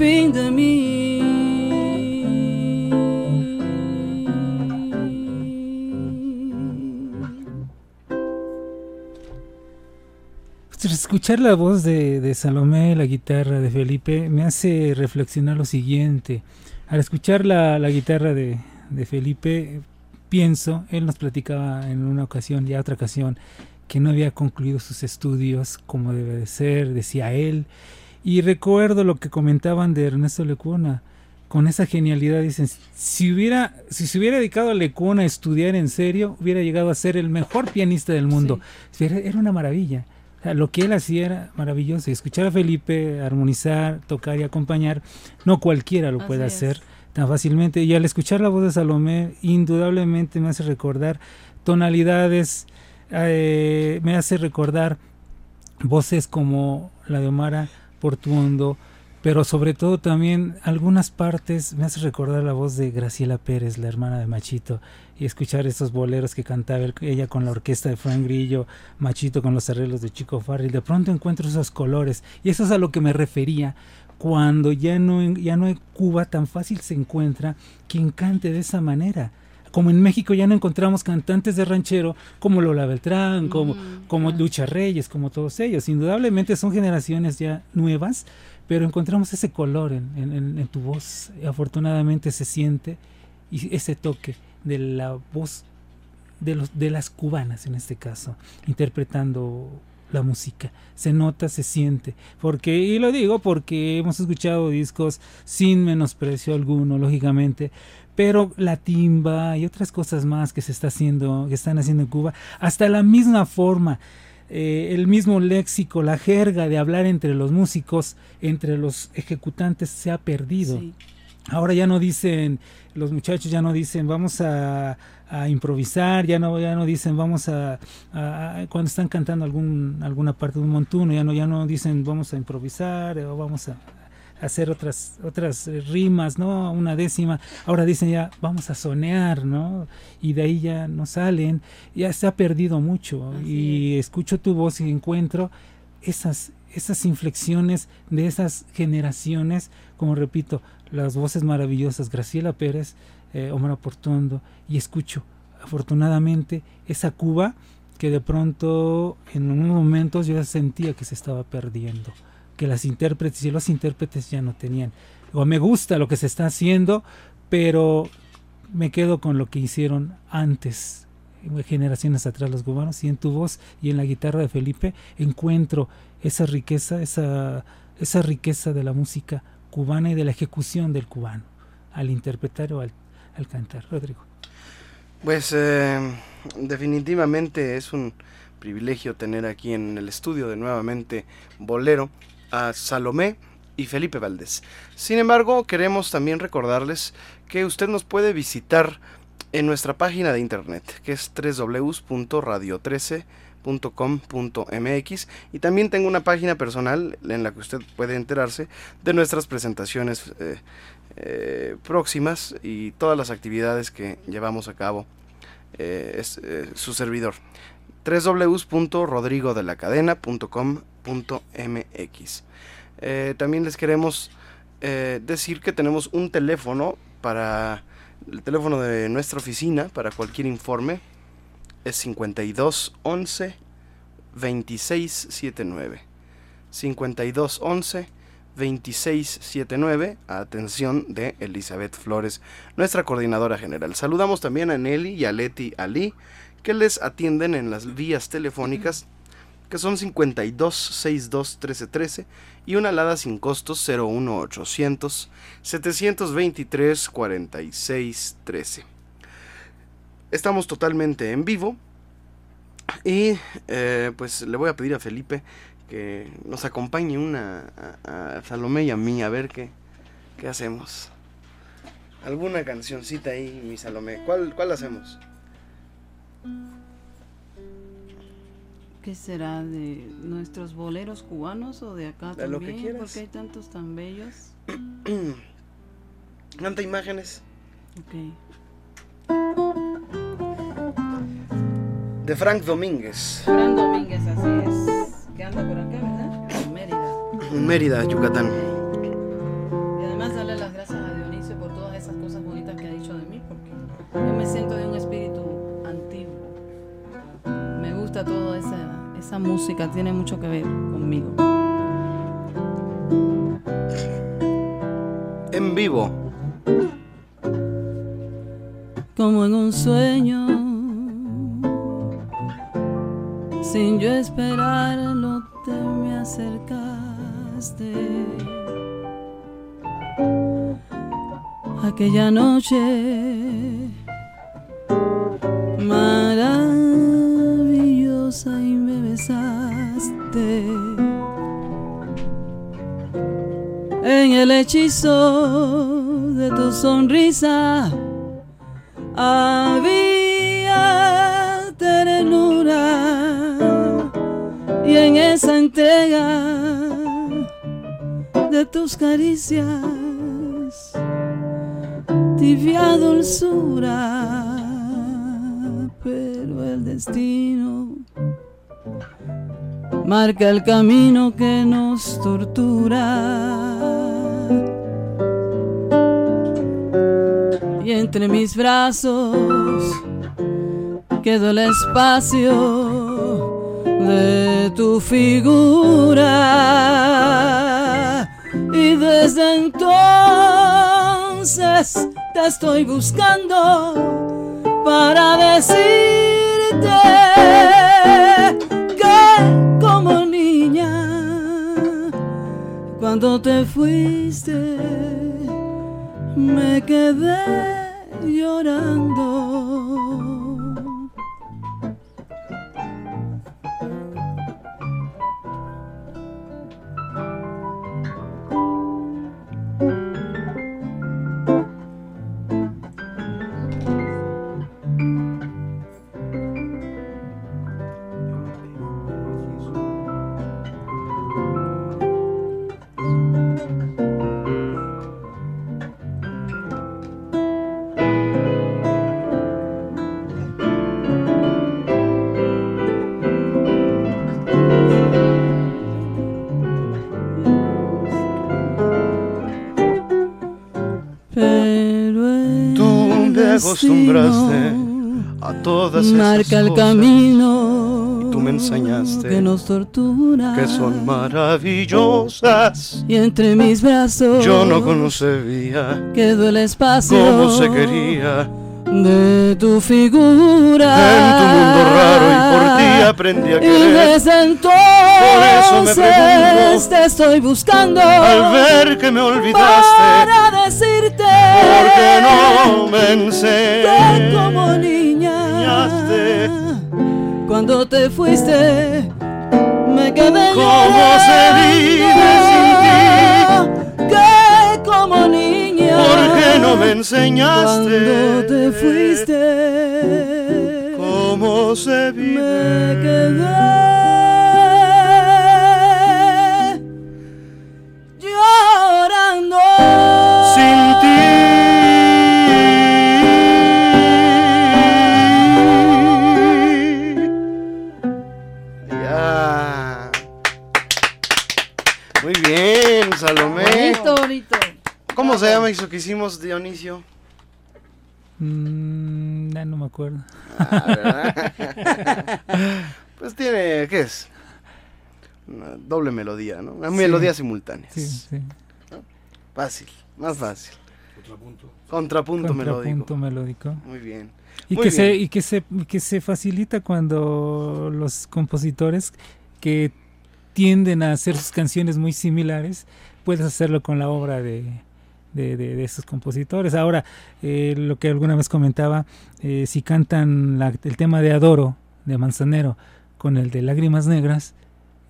Fin de mí. Pues, escuchar la voz de, de Salomé, la guitarra de Felipe, me hace reflexionar lo siguiente. Al escuchar la, guitarra de, Felipe, pienso, él nos platicaba en una ocasión, ya otra ocasión, que no había concluido sus estudios como debe de ser, decía él. Y recuerdo lo que comentaban de Ernesto Lecuna, con esa genialidad, dicen, si hubiera, si se hubiera dedicado a Lecuna a estudiar en serio, hubiera llegado a ser el mejor pianista del mundo. Era, era una maravilla. O sea, lo que él hacía era maravilloso. Escuchar a Felipe armonizar, tocar y acompañar, no cualquiera lo puede es. hacer tan fácilmente. Y al escuchar la voz de Salomé, indudablemente me hace recordar tonalidades, eh, me hace recordar voces como la de Omara Portuondo, pero sobre todo también algunas partes me hace recordar la voz de Graciela Pérez, la hermana de Machito, y escuchar esos boleros que cantaba ella con la orquesta de Frank Grillo, Machito con los arreglos de Chico Farrell. De pronto encuentro esos colores, y eso es a lo que me refería cuando ya no, ya no en Cuba tan fácil se encuentra quien cante de esa manera. Como en México ya no encontramos cantantes de ranchero como Lola Beltrán, como, como Lucha Reyes, como todos ellos. Indudablemente son generaciones ya nuevas, pero encontramos ese color en, en- en- en tu voz. Afortunadamente se siente y ese toque de la voz de, los, de las cubanas en este caso, interpretando la música. Se nota, se siente. Porque, y lo digo porque hemos escuchado discos sin menosprecio alguno, lógicamente, pero la timba y otras cosas más que se está haciendo, que están haciendo en Cuba, hasta la misma forma, eh, el mismo léxico, la jerga de hablar entre los músicos, entre los ejecutantes se ha perdido. Ahora ya no dicen, los muchachos ya no dicen vamos a, a improvisar, ya no, ya no dicen vamos a, a- cuando están cantando algún, alguna parte de un montuno, ya no, ya no dicen vamos a improvisar o vamos a hacer otras, otras eh, rimas, ¿no? Una décima. Ahora dicen ya vamos a sonear, ¿no? Y de ahí ya no salen, ya se ha perdido mucho. y escucho tu voz y encuentro esas, esas inflexiones de esas generaciones, como repito, las voces maravillosas, Graciela Pérez, eh, Omar Portondo, y escucho, afortunadamente, esa Cuba que de pronto en unos momentos yo sentía que se estaba perdiendo, que las intérpretes y los intérpretes ya no tenían. O me gusta lo que se está haciendo, pero me quedo con lo que hicieron antes, generaciones atrás los cubanos, y en tu voz y en la guitarra de Felipe encuentro esa riqueza, esa, riqueza de la música cubana y de la ejecución del cubano al interpretar o al, al cantar. Rodrigo. Pues eh, definitivamente es un privilegio tener aquí en el estudio de nuevamente Bolero a Salomé y Felipe Valdés. Sin embargo, queremos también recordarles que usted nos puede visitar en nuestra página de internet, que es www.radio13.com.mx y también tengo una página personal en la que usted puede enterarse de nuestras presentaciones eh, eh, próximas y todas las actividades que llevamos a cabo. Eh, es su servidor eh, También les queremos eh, decir que tenemos un teléfono para el teléfono de nuestra oficina para cualquier informe es 52 11 26 79 52 11 2679 a atención de Elizabeth Flores, nuestra coordinadora general. Saludamos también a Nelly y a Leti Ali, que les atienden en las vías telefónicas, que son 52 62 13 13 y una alada sin costos 01800 723 46 13. Estamos totalmente en vivo y eh, pues le voy a pedir a Felipe que nos acompañe una a, a Salomé y a mí a ver qué, qué hacemos. Alguna cancioncita ahí, mi Salomé. ¿Cuál, cuál hacemos? ¿Qué será de nuestros boleros cubanos o de acá De lo que también? quieras. Porque hay tantos tan bellos. Canta imágenes. Ok. De Frank Domínguez. Fran Domínguez, así es. Que anda por acá, ¿verdad? En Mérida. En Mérida, Yucatán. Esa música, tiene mucho que ver conmigo. En vivo. Como en un sueño, sin yo esperarlo, te me acercaste. Aquella noche maravillosa En el hechizo de tu sonrisa había ternura y en esa entrega de tus caricias tibia dulzura, pero el destino marca el camino que nos tortura. Y entre mis brazos quedó el espacio de tu figura. Y desde entonces te estoy buscando para decirte como niña, cuando te fuiste, me quedé llorando. Acostumbraste a todas esas marca el cosas. camino Tú me enseñaste que nos tortura que son maravillosas. y entre mis brazos Yo no concebía quedó el espacio cómo se quería de tu figura en tu mundo raro y por ti aprendí a y querer. desde eso me entonces pregunto, te estoy buscando Al ver que me olvidaste, para decirte ¿por qué no me enseñaste? como niña cuando te fuiste me quedé ¿Cómo se vive llorando, que como niña ¿Por qué no me enseñaste? cuando te fuiste ¿Cómo se vive? me quedé ¿Cómo se llama eso que hicimos, Dionisio? Mm, ya no me acuerdo. Ah, ¿verdad? pues tiene, ¿qué es? Una doble melodía, ¿no? Una Sí. melodía simultánea. Sí, sí. Fácil, más fácil. Contrapunto. Contrapunto, melódico. Contrapunto melódico. Muy bien. Y Muy que se y que se que se facilita cuando los compositores que tienden a hacer sus canciones muy similares puedes hacerlo con la obra de de, de- compositores. Ahora, eh, lo que alguna vez comentaba, eh, si cantan la- el tema de Adoro de Manzanero con el de Lágrimas Negras,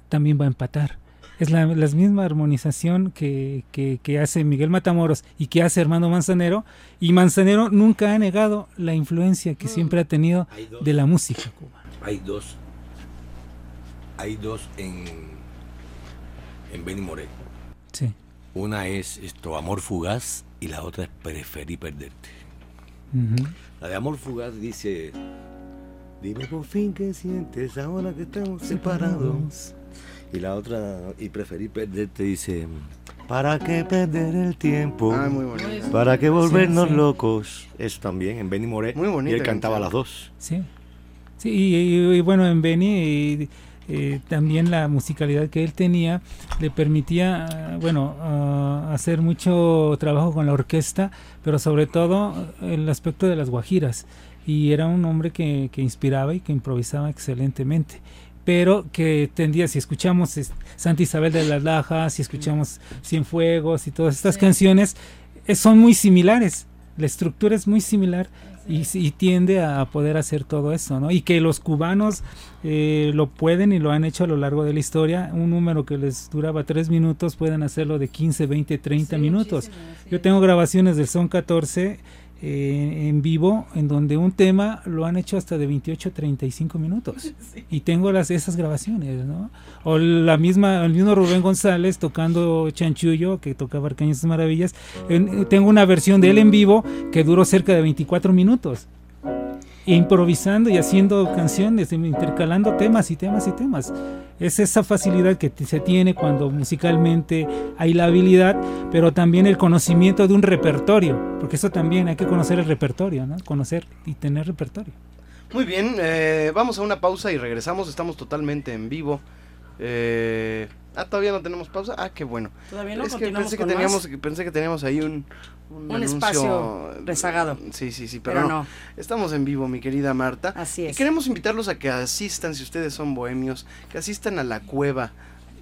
también va a empatar. Es la, la misma armonización que, que- que hace Miguel Matamoros y que hace Hermano Manzanero. Y Manzanero nunca ha negado la influencia que siempre ha tenido de la música cubana. Hay dos. Hay dos en. En Benny Moré. Una es esto, Amor Fugaz, y la otra es Preferí Perderte. La de Amor Fugaz dice. Dime por fin qué sientes ahora que estamos separados. Y la otra, y preferí perderte, dice. ¿Para qué perder el tiempo? Ah, muy bonito. ¿Para qué volvernos Sí, sí. locos? Eso también, en Benny Moré. Muy Y él cantaba canción. las dos. Sí. Sí, y, y- y bueno, en Benny y, eh, también la musicalidad que él tenía le permitía, ah, bueno, ah, hacer mucho trabajo con la orquesta, pero sobre todo eh, el aspecto de las guajiras. Y era un hombre que, que inspiraba y que improvisaba excelentemente. Pero que tendía, si escuchamos es- Santa Isabel de las Lajas, si escuchamos Cienfuegos y todas estas canciones, eh, son muy similares. La estructura es muy similar y, y tiende a poder hacer todo eso, ¿no? Y que los cubanos eh, lo pueden y lo han hecho a lo largo de la historia. Un número que les duraba tres minutos pueden hacerlo de 15, 20, 30 minutos. Yo tengo grabaciones del Son 14 eh, en vivo en donde un tema lo han hecho hasta de 28 35 minutos. Y tengo las esas grabaciones ¿no? o la misma el mismo Rubén González tocando chanchullo que tocaba Arcañas Maravillas. En- tengo una versión de él en vivo que duró cerca de 24 minutos improvisando y haciendo canciones, intercalando temas y temas y temas. Es esa facilidad que se tiene cuando musicalmente hay la habilidad, pero también el conocimiento de un repertorio, porque eso también hay que conocer el repertorio, ¿no? Conocer y tener repertorio. Muy bien, eh, vamos a una pausa y regresamos. Estamos totalmente en vivo. Eh, ah, todavía no tenemos pausa. Ah, qué bueno. Todavía no, es que pensé que con teníamos, más. que- pensé que teníamos ahí un Un espacio rezagado. Sí, sí, sí, pero, Pero no. no. Estamos en vivo, mi querida Marta. Así Y es. queremos invitarlos a que asistan, si ustedes son bohemios, que asistan a la cueva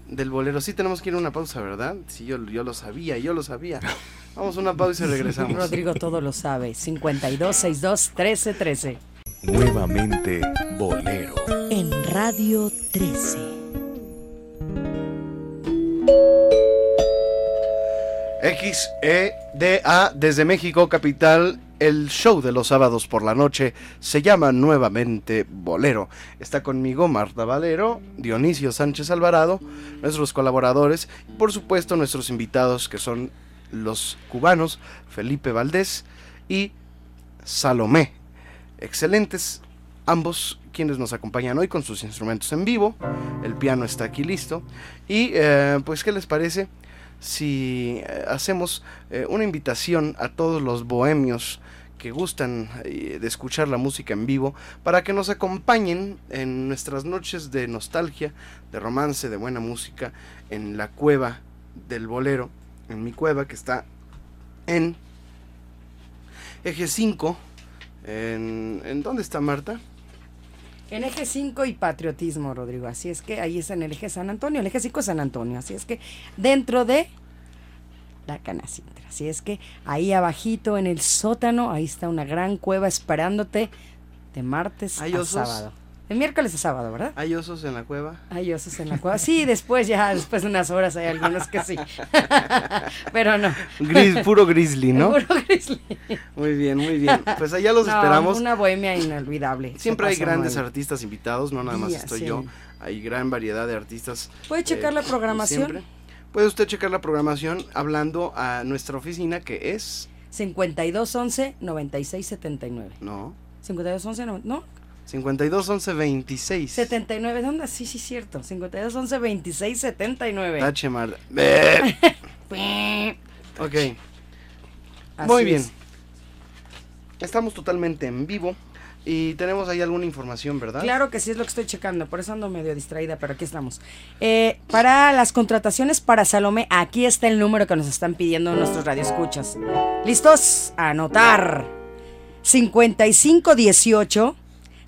del bolero. Sí, tenemos que ir a una pausa, ¿verdad? Sí, yo, yo lo sabía, yo lo sabía. Vamos a una pausa y regresamos. Rodrigo todo lo sabe. 52 62 13 13. Nuevamente Bolero. En Radio 13. XEDA desde México, capital. El show de los sábados por la noche se llama nuevamente Bolero. Está conmigo Marta Valero, Dionisio Sánchez Alvarado, nuestros colaboradores y por supuesto nuestros invitados que son los cubanos Felipe Valdés y Salomé. Excelentes ambos quienes nos acompañan hoy con sus instrumentos en vivo. El piano está aquí listo. Y eh, pues, ¿qué les parece si eh, hacemos eh, una invitación a todos los bohemios que gustan eh, de escuchar la música en vivo para que nos acompañen en nuestras noches de nostalgia, de romance, de buena música en la cueva del bolero, en mi cueva que está en eje 5. ¿En, ¿en dónde está Marta? En eje 5 y patriotismo, Rodrigo. Así es que ahí es en el eje San Antonio. El eje 5 es San Antonio. Así es que dentro de la Canacintra. Así es que ahí abajito en el sótano, ahí está una gran cueva esperándote de martes ¿Hay a sábado. De miércoles a sábado, ¿verdad? ¿Hay osos en la cueva? Hay osos en la cueva. Sí, después ya, después de unas horas hay algunos que sí. Pero no. Gris, puro grizzly, ¿no? Puro grizzly. Muy bien, muy bien. Pues allá los No, esperamos. Una bohemia inolvidable. Siempre hay grandes artistas invitados, no nada más Día, estoy sí. yo. Hay gran variedad de artistas. ¿Puede checar la programación? siempre. Puede usted checar la programación hablando a nuestra oficina que es 5211 9679. no 5211 no, no 52 11 26. 79, ¿dónde? Sí, sí, cierto. 5211 2679. Tache Marta. Ok. Así Muy bien. es. Estamos totalmente en vivo y tenemos ahí alguna información, ¿verdad? Claro que sí es lo que estoy checando, por eso ando medio distraída, pero aquí estamos. Eh, para las contrataciones para Salomé, aquí está el número que nos están pidiendo nuestros radioescuchas. ¿Listos? Anotar. 5518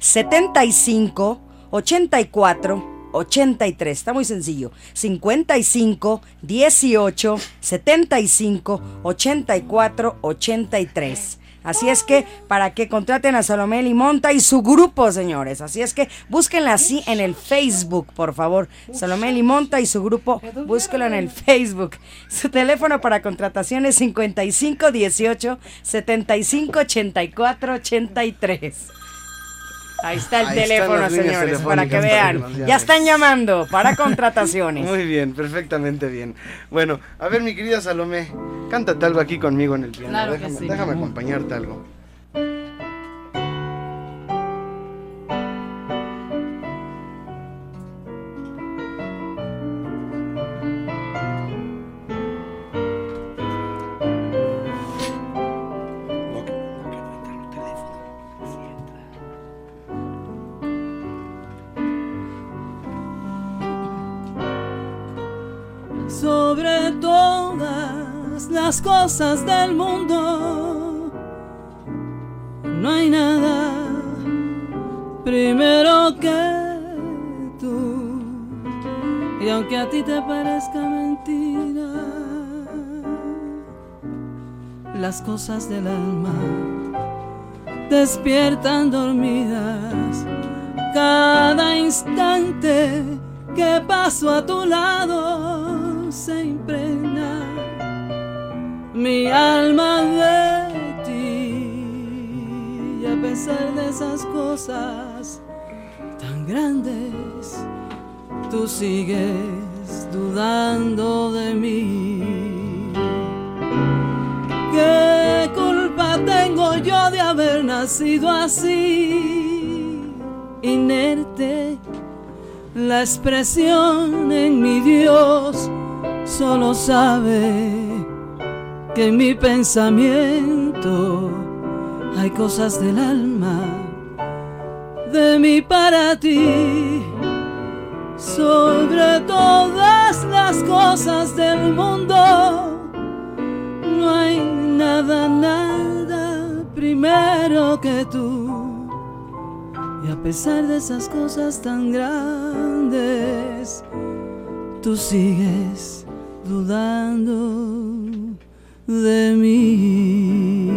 75 84 83. Está muy sencillo. 55 18 75 84 83. Así es que para que contraten a Salomé Limonta y su grupo, señores. Así es que búsquenla así en el Facebook, por favor. Salomé Limonta y su grupo, búsquenlo en el Facebook. Su teléfono para contratación es 55 18 75 84 83. Ahí está el Ahí teléfono, señores, para que para que vean. ya están llamando para contrataciones. Muy bien, perfectamente bien. Bueno, a ver, mi querida Salomé, cántate algo aquí conmigo en el piano. Claro que déjame sí. déjame acompañarte algo. Las cosas del mundo. No hay nada primero que tú. Y aunque a ti te parezca mentira, las cosas del alma despiertan dormidas. Cada instante que paso a tu lado se impregna mi alma de ti. Y a pesar de esas cosas tan grandes, tú sigues dudando de mí. ¿Qué culpa tengo yo de haber nacido así? Inerte, la expresión en mi Dios solo sabe en mi pensamiento hay cosas del alma de mí para ti. Sobre todas las cosas del mundo, no hay nada, nada primero que tú. Y a pesar de esas cosas tan grandes, tú sigues dudando de mí.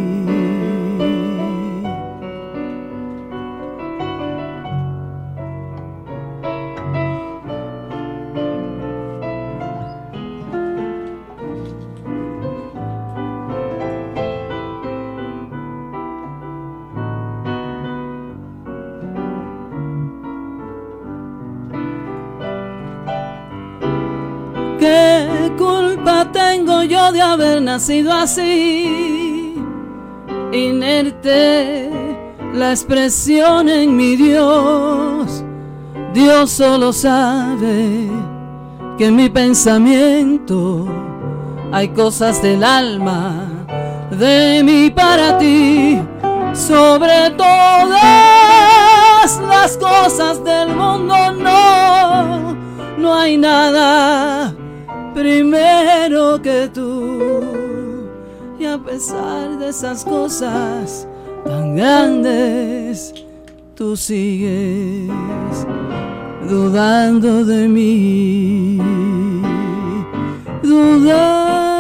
¿Qué culpa tengo yo de haber nacido así? Inerte la expresión en mi Dios. Dios solo sabe que en mi pensamiento hay cosas del alma de mí para ti. Sobre todas las cosas del mundo no, no hay nada primero que tú. Y a pesar de esas cosas tan grandes, tú sigues dudando de mí. Dudando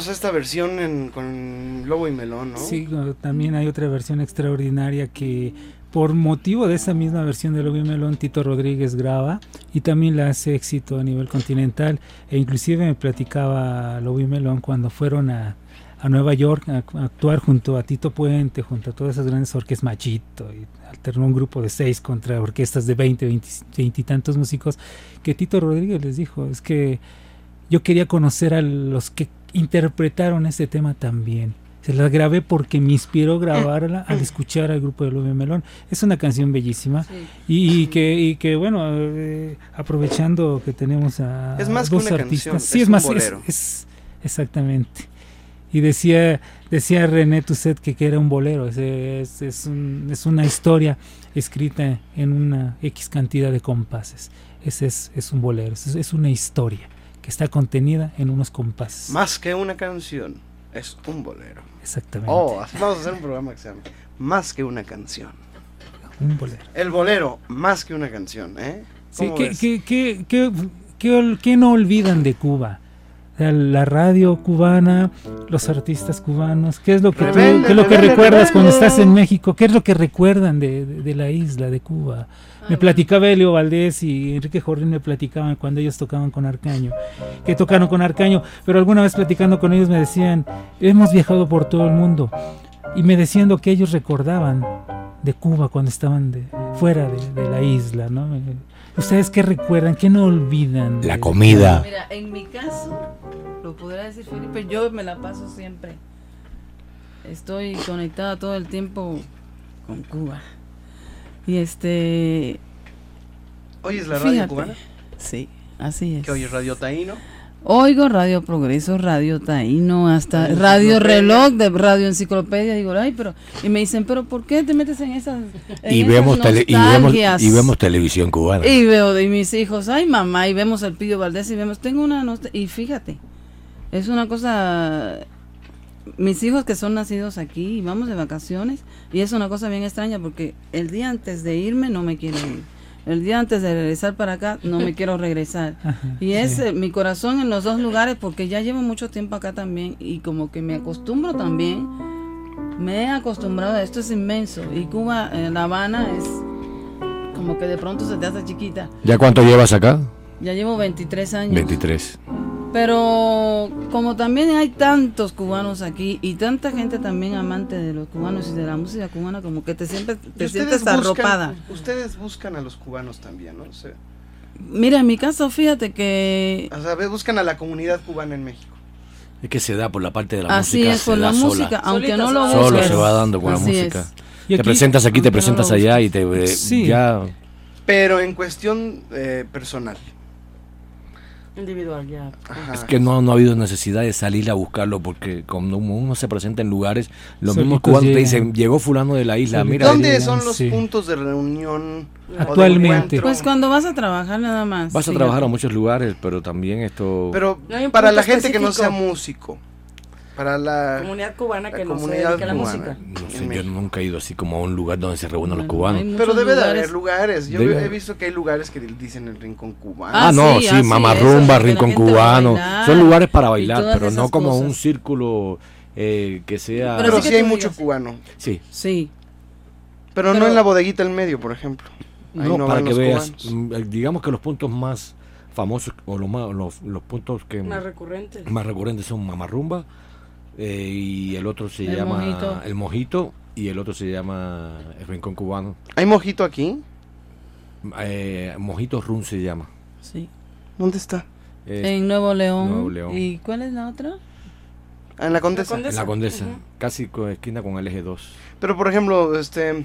recordemos esta versión en- con Lobo y Melón, no? Sí, también hay otra versión extraordinaria que por motivo de esa misma versión de Lobby Melón Tito Rodríguez graba y también la hace éxito a nivel continental e inclusive me platicaba Lobby Melón cuando fueron a, a Nueva York a, a actuar junto a Tito Puente, junto a todas esas grandes orquestas Machito y alternó un grupo de seis contra orquestas de 20, 20, 20 y tantos músicos que Tito Rodríguez les dijo, es que yo quería conocer a los que interpretaron este tema también. Se la grabé porque me inspiró grabarla al escuchar al grupo de Lube Melón. Es una canción bellísima y, y que, y que bueno, eh, aprovechando que tenemos a Es más que dos una artistas, canción, sí es es un más, es- exactamente. Y decía decía René Tusset que, que era un bolero, es, es, es un- es una historia escrita en una X cantidad de compases. Ese es, es un bolero, es, es una historia que está contenida en unos compases. Más que una canción, es un bolero. Exactamente. Oh, vamos a hacer un programa que se llama Más que una canción. Un bolero. El bolero, más que una canción, ¿eh? Sí, ¿Cómo ¿qué, qué- qué- qué no olvidan de Cuba? La radio cubana, los artistas cubanos, ¿qué es lo que, tú- Rebelde, qué es lo que rebelde, recuerdas cuando estás en México? ¿Qué es lo que recuerdan de, de- de la isla, de Cuba? Me platicaba Elio Valdés y Enrique Jordín me platicaban cuando ellos tocaban con Arcaño, que tocaron con Arcaño, pero alguna vez platicando con ellos me decían, hemos viajado por todo el mundo, y me decían lo que ellos recordaban de Cuba cuando estaban de, fuera de, de la isla, ¿no? ¿Ustedes qué recuerdan? ¿Qué no olvidan? La comida. Mira, en mi caso, lo podrá decir Felipe, yo me la paso siempre. Estoy conectada todo el tiempo con Cuba. Y este. ¿Oyes la radio fíjate, cubana? Sí, así es. ¿Qué oyes? ¿Radio Taíno? Oigo Radio Progreso, Radio Taíno, hasta Radio. Reloj, de Radio Enciclopedia. Digo, ay, pero. Y me dicen, pero ¿por qué te metes en esas. en Y esas vemos, tele- y, vemos, nostalgias?" y vemos televisión cubana. Y veo de mis hijos, ay mamá, y vemos el Pillo Valdés y vemos, tengo una. Y fíjate, es una cosa mis hijos que son nacidos aquí y vamos de vacaciones y es una cosa bien extraña porque el día antes de irme no me quiero ir. El día antes de regresar para acá no me quiero regresar. Y es sí. eh, mi corazón en los dos lugares porque ya llevo mucho tiempo acá también y como que me acostumbro también. Me he acostumbrado, a esto es inmenso. Y Cuba, eh, La Habana es como que de pronto se te hace chiquita. ¿Ya cuánto llevas acá? Ya llevo 23 años. 23. Pero como también hay tantos cubanos aquí y tanta gente también amante de los cubanos y de la música cubana, como que te sientes, Y te sientes buscan- arropada. Ustedes buscan a los cubanos también, ¿no? O sea, Mira, en mi caso, fíjate que o sea, buscan a la comunidad cubana en México. Es que se da por la parte de la así música. es se por la da sola. música, aunque no lo Solo busques. se va dando con la Así música. es. Y Te aquí- presentas aquí, te no presentas allá y te eh, Sí. ya Pero en cuestión eh, personal. Individual, ya. Ajá. Es que no, no ha habido necesidad de salir a buscarlo porque cuando uno se presenta en lugares, los mismos cubanos te dicen, llegó fulano de la isla, Solitos mira, ¿Dónde llegan, son los sí. puntos de reunión? de Actualmente. Pues cuando vas a trabajar nada más. vas a fíjate. trabajar a muchos lugares, pero también esto... Pero No para la gente que no sea específico. músico, para la... Comunidad cubana la que no se comunidad dedica a la cubana. música. no sé, yo México. nunca he ido así como a un lugar donde se reúnen los cubanos. Pero debe de haber lugares. Yo Debe- he visto que hay lugares que dicen el rincón cubano. Ah, Ah, no, sí, sí, así, mamarrumba, rincón cubano. Son lugares para bailar, pero no como un círculo eh, que sea... Pero Pero sí hay mucho cubano. Sí, Sí. Pero, no en la bodeguita en medio, por ejemplo. Ahí no, no para que veas, cubanos. mm, eh, digamos que los puntos más famosos o los, más, los, los puntos que Más recurrente. más recurrentes son Mamarrumba eh, y el otro se El llama Mojito. El Mojito y el otro se llama El Rincón Cubano. ¿Hay mojito aquí? Eh, Mojito Run se llama. Sí. ¿Dónde está? Es En Nuevo León. Nuevo León. ¿Y cuál es la otra? En la Condesa. en la Condesa, casi con esquina con el eje 2. Pero por ejemplo, este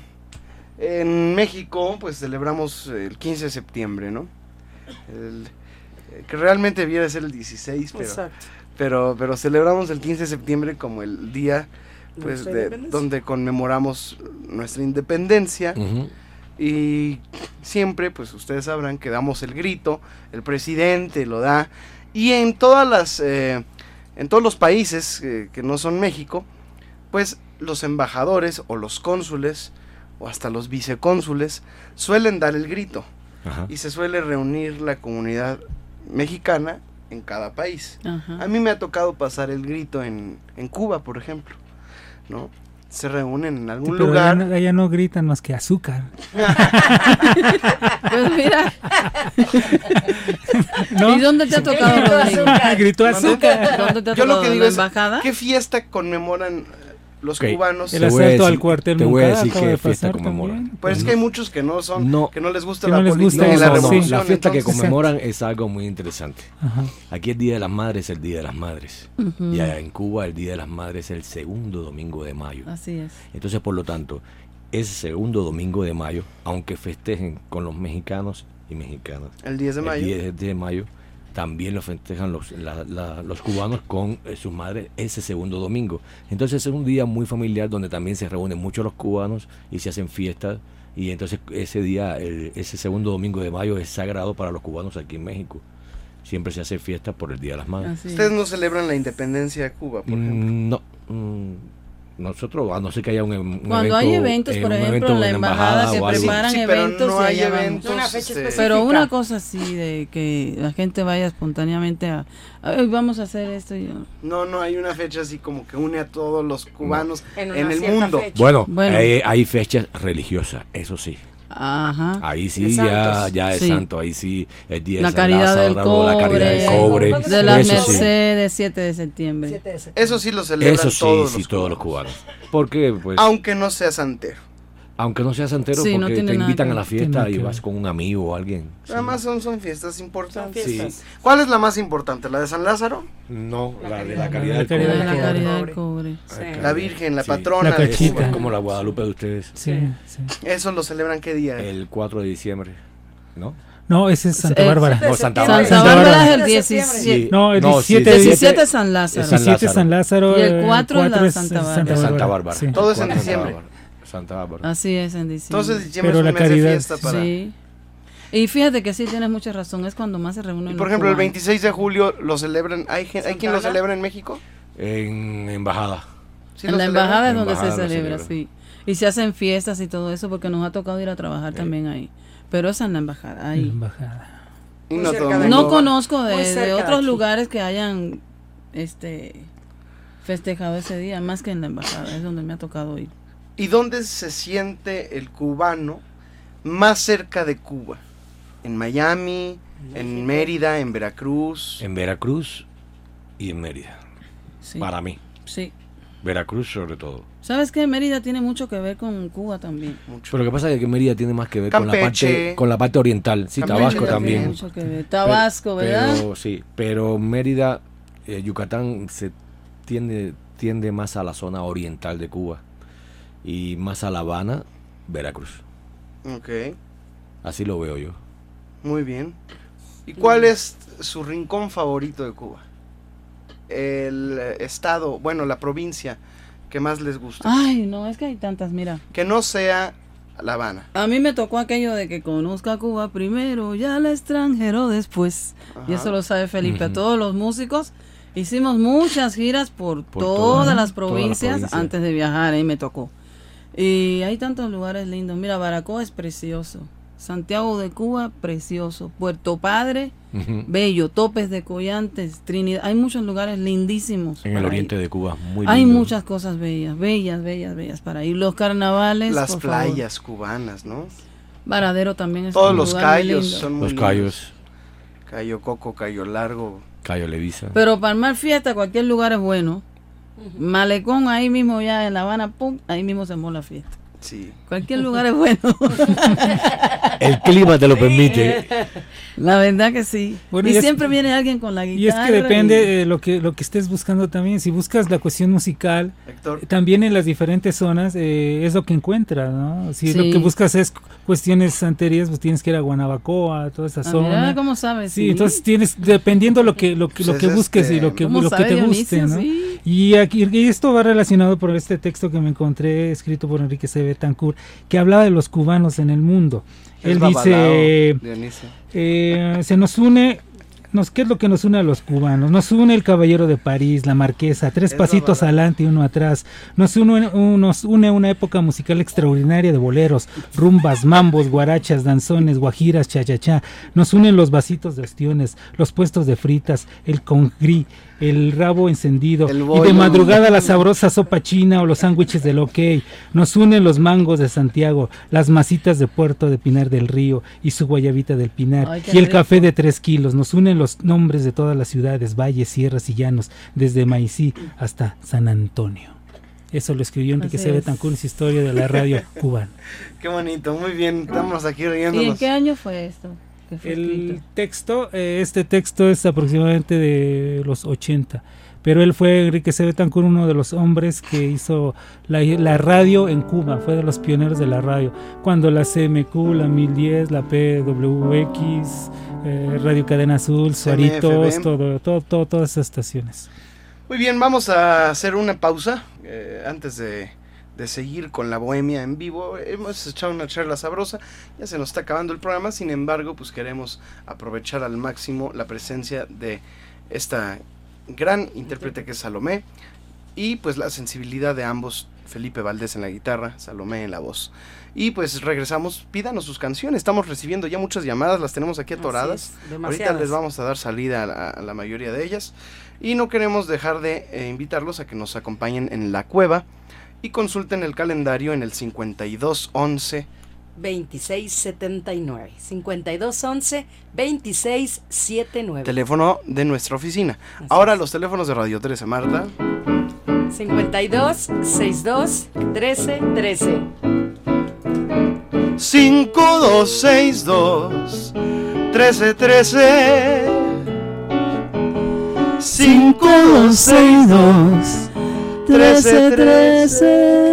en México, pues celebramos el 15 de septiembre, ¿no? El- eh, que realmente debiera ser el 16, pero, Exacto. Pero pero celebramos el 15 de septiembre como el día pues de- donde conmemoramos nuestra independencia. Y siempre, pues ustedes sabrán que damos el grito, el presidente lo da. Y en todas las eh, en todos los países eh, que no son México, pues los embajadores o los cónsules o hasta los vicecónsules suelen dar el grito. Ajá. y se suele reunir la comunidad mexicana en cada país. Ajá. A mí me ha tocado pasar el grito en, en Cuba, por ejemplo, ¿no? Se reúnen en algún Pero lugar. allá no, allá no gritan más que azúcar. Pues mira. ¿No? ¿Y dónde te ha tocado, Gritó Rodrigo? azúcar. Gritó azúcar. ¿Dónde te ha Yo lo tocado? que ¿En digo es, embajada? ¿qué fiesta conmemoran los Ok. cubanos? El asalto al cuartel te voy a decir qué de fiesta conmemoran. también. Pues es que hay muchos que no son, No. que no les gusta Que la no les política gusta y la no. revolución. La fiesta que entonces- conmemoran es algo muy interesante. Ajá. Aquí el Día de las Madres es el Día de las Madres. Ujú. Y allá en Cuba el Día de las Madres es el segundo domingo de mayo. Así es. Entonces, por lo tanto, ese segundo domingo de mayo, aunque festejen con los mexicanos y mexicanas, El 10 de mayo. el 10 de mayo, también lo festejan los, la- la- los cubanos con eh, sus madres ese segundo domingo. Entonces es un día muy familiar donde también se reúnen muchos los cubanos y se hacen fiestas. Y entonces ese día, el- ese segundo domingo de mayo es sagrado para los cubanos aquí en México. Siempre se hace fiesta por el Día de las Madres. Ustedes no celebran la independencia de Cuba, por ejemplo. Mm, No. mm, nosotros, a no ser que haya un, un Cuando hay eventos, eh, por un ejemplo, evento en la embajada que preparan Sí, eventos no hay eventos. Una fecha este. Pero una cosa así de que la gente vaya espontáneamente a, "Ay, vamos a hacer esto. y- No, no hay una fecha así como que une a todos los cubanos En el mundo. fecha. Bueno, hay fechas religiosas, eso sí. Ajá. Ahí sí, ya, ya es Sí. santo. Ahí sí, día de La la caridad del cobre, cobre. De la eso sí. Mercedes, 7 de septiembre. Siete de septiembre. Eso sí lo celebran Eso sí, todos, sí, los, todos los cubanos. cubanos. Porque, pues, Aunque no sea santero. Aunque no seas Sí, no porque te invitan que a la fiesta y vas con un amigo o alguien. Sí. Además son, son fiestas importantes. Son Sí. fiestas. ¿Cuál es la más importante? ¿La de San Lázaro? No, la de La la caridad caridad del De cobre. la cobre. caridad Cobre. del cobre. Sí. La Virgen, la Sí. patrona La de cachita. Cuba. Como la Guadalupe de ustedes. Sí, sí. Eso lo celebran qué día? El 4 de diciembre, ¿no? No, ese es Santa Bárbara. No, Santa Santa Bárbara. Bárbara es Bárbara. el De 17. septiembre. Sí. No, el No, sí, 17 17 es San Lázaro. San 17 es San Lázaro. Y el eh, 4 es la cuatro Santa Bárbara. de Santa Bárbara. Sí. Todo es en diciembre. Bárbara. Santa Bárbara. Así es, en diciembre. Entonces diciembre Pero es la de caridad, fiesta para... Sí. Y fíjate que sí tienes mucha razón, es cuando más se reúnen. Y los por ejemplo, el cubanos. 26 de julio lo celebran... ¿Hay, gen- ¿hay quien lo celebra en México? En embajada. en la embajada es donde se celebra, sí. Y se hacen fiestas y todo eso porque nos ha tocado ir a trabajar también ahí. Pero es en la embajada, ahí. No, conozco de, otros lugares que hayan este festejado ese día, más que en la embajada, es donde me ha tocado ir. ¿Y dónde se siente el cubano más cerca de Cuba? ¿En Miami? ¿En Mérida? ¿En Veracruz? En Veracruz y en Mérida. Para mí. Sí. Veracruz sobre todo. ¿Sabes qué? Mérida tiene mucho que ver con Cuba también. Pero lo que pasa es que Mérida tiene más que ver con la parte con la parte oriental. Sí, Tabasco también. Mucho que ver. Tabasco, ¿verdad? Pero, sí, pero Mérida, eh, Yucatán se tiende, tiende más a la zona oriental de Cuba y más a La Habana, Veracruz. Ok. Así lo veo yo. Muy bien. ¿Y cuál es su rincón favorito de Cuba? El estado, bueno, la provincia que más les gusta. Ay, no, es que hay tantas, mira. Que no sea La Habana. A mí me tocó aquello de que conozca Cuba primero, ya al extranjero después. Y eso lo sabe Felipe. A todos los músicos hicimos muchas giras por, todas, las provincias antes de viajar, ahí me tocó. Y hay tantos lugares lindos. Mira, Baracoa es precioso. Santiago de Cuba, precioso. Puerto Padre, bello. Topes de Collantes, Trinidad. Hay muchos lugares lindísimos. En el oriente de Cuba, muy lindo. Hay muchas cosas bellas, bellas, bellas, bellas para ir. Los carnavales. Las playas cubanas, ¿no? Varadero también es Todos los callos son muy Los callos. Cayo Coco, Cayo Largo. Cayo Levisa. Pero para armar fiesta, cualquier lugar es bueno. Malecón, ahí mismo ya en La Habana, pum, ahí mismo se mola la fiesta. Sí. Cualquier lugar es bueno. El clima te lo permite. La verdad que sí. y, siempre viene alguien con la guitarra. Y es que depende de lo que, lo que estés buscando también. Si buscas la cuestión musical, también en las diferentes zonas eh, es lo que encuentras, ¿no? Si lo que buscas es cuestiones anteriores, pues tienes que ir a Guanabacoa, toda esa ah, zona. ¿cómo sabes? Sí, entonces tienes, dependiendo lo que, lo que, lo pues que busques y lo que, lo que te guste, ¿no? Y, aquí, y esto va relacionado por este texto que me encontré, escrito por Enrique C. Betancourt, que hablaba de los cubanos en el mundo. Él dice, eh, se nos une nos, ¿qué es lo que nos une a los cubanos? Nos une el Caballero de París, la Marquesa, tres pasitos adelante y uno atrás. Nos une, nos une una época musical extraordinaria de boleros, rumbas, mambos, guarachas, danzones, guajiras, cha-cha-cha. Nos unen los vasitos de ostiones, los puestos de fritas, el congrí, el rabo encendido y de madrugada la sabrosa sopa china o los sándwiches del OK. Nos unen los mangos de Santiago, las masitas de Puerto de Pinar del Río y su guayabita del Pinar y el café de tres kilos. Nos unen los nombres de todas las ciudades, valles, sierras y llanos, desde Maicí hasta San Antonio. Eso lo escribió Enrique C. Betancourt en su historia de la radio cubana. Qué bonito, muy bien, estamos aquí riéndonos. ¿Y en qué año fue esto? El texto, eh, este texto es aproximadamente de los 80, pero él fue Enrique C. Betancourt, uno de los hombres que hizo la, radio en Cuba, fue de los pioneros de la radio, cuando la CMQ, la 1010, la PWX, eh, Radio Cadena Azul, Suaritos, todo, todo, todas esas estaciones. Muy bien, vamos a hacer una pausa eh, antes de de seguir con la bohemia en vivo. Hemos echado una charla sabrosa, ya se nos está acabando el programa, sin embargo, pues queremos aprovechar al máximo la presencia de esta gran intérprete que es Salomé y pues la sensibilidad de ambos, Felipe Valdés en la guitarra, Salomé en la voz. Y pues regresamos, pídanos sus canciones, estamos recibiendo ya muchas llamadas, las tenemos aquí atoradas. Ahorita les vamos a dar salida a la, mayoría de ellas y no queremos dejar de eh, invitarlos a que nos acompañen en la cueva y consulten el calendario en el 5211 2679 5211 2679 Teléfono de nuestra oficina. Ahora los teléfonos de Radio 13, Marta. 52 62 13 13 5262 13 13 5262 13, 13.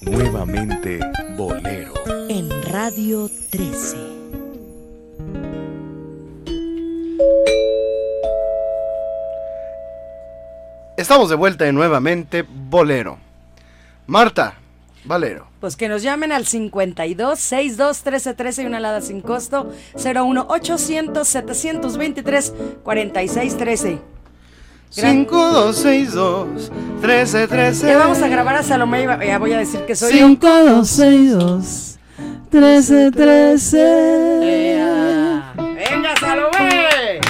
Nuevamente Bolero. En Radio 13. Estamos de vuelta en nuevamente Bolero. Marta, Valero. Pues que nos llamen al 52 62 13 13 y una alada sin costo 01 800 723 46 13. 5262 1313. Ya vamos a grabar a Salomé y ya voy a decir que soy yo. 5262 1313. ¡Venga, Salomé!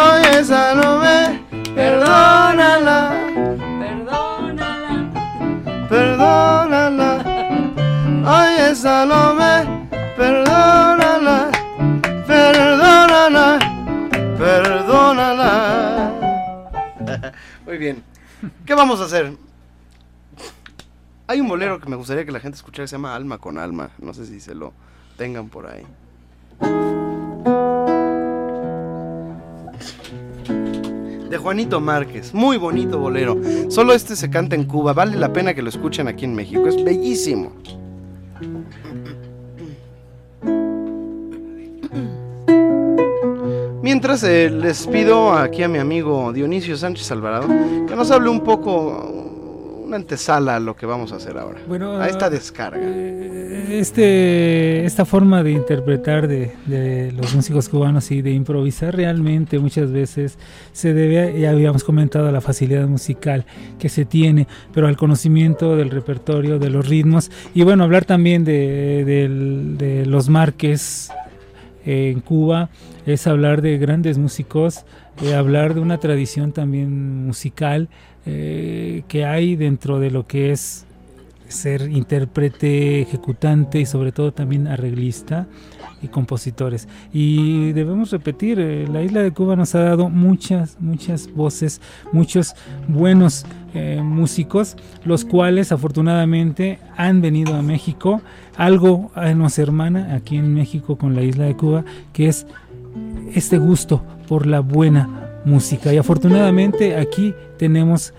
Oye, Salomé, perdónala. Perdónala. Oye, Salomé, perdónala. Perdónala. Perdónala. Muy bien. ¿Qué vamos a hacer? Hay un bolero que me gustaría que la gente escuchara se llama Alma con Alma. No sé si se lo tengan por ahí. De Juanito Márquez. Muy bonito bolero. Solo este se canta en Cuba. Vale la pena que lo escuchen aquí en México. Es bellísimo. Mientras eh, les pido aquí a mi amigo Dionisio Sánchez Alvarado que nos hable un poco, una antesala a lo que vamos a hacer ahora. Bueno, a esta descarga. este, esta forma de interpretar de, de los músicos cubanos y de improvisar realmente muchas veces se debe, ya habíamos comentado, a la facilidad musical que se tiene, pero al conocimiento del repertorio, de los ritmos y bueno, hablar también de, del- de los marques eh, en Cuba es hablar de grandes músicos, eh, hablar de una tradición también musical eh, que hay dentro de lo que es ser intérprete, ejecutante y sobre todo también arreglista y compositores. Y debemos repetir, eh, la isla de Cuba nos ha dado muchas, muchas voces, muchos buenos eh, músicos, los cuales afortunadamente han venido a México. Algo eh, nos hermana aquí en México con la isla de Cuba, que es este gusto por la buena música. Y afortunadamente aquí tenemos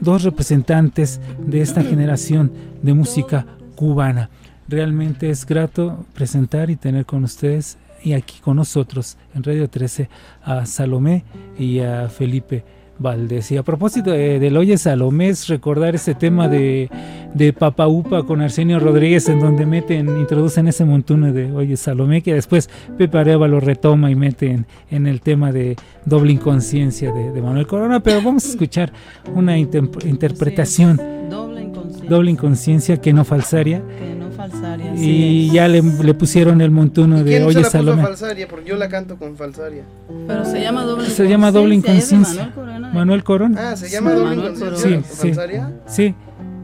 dos representantes de esta generación de música cubana. Realmente es grato presentar y tener con ustedes y aquí con nosotros en Radio 13 a Salomé y a Felipe Valdés. Y a propósito de- del Oye Salomé, es recordar ese tema de, de Papa Upa con Arsenio Rodríguez, en donde meten, introducen ese montuno de Oye Salomé, que después Pepe Areva lo retoma y mete en, en el tema de doble inconsciencia de, de Manuel Corona. Pero vamos a escuchar una interpretación Doble inconsciencia. doble inconsciencia que no falsaria. Que no falsaria. Y ya le, le pusieron el montuno de ¿Quién se Oye la puso Salomé. falsaria? Porque yo la canto con falsaria. Pero se llama doble Se llama doble inconsciencia, de inconsciencia. Manuel Corona. Manuel Corona. Ah, se llama doble inconsciencia. Sí, sí, ¿Falsaria? sí.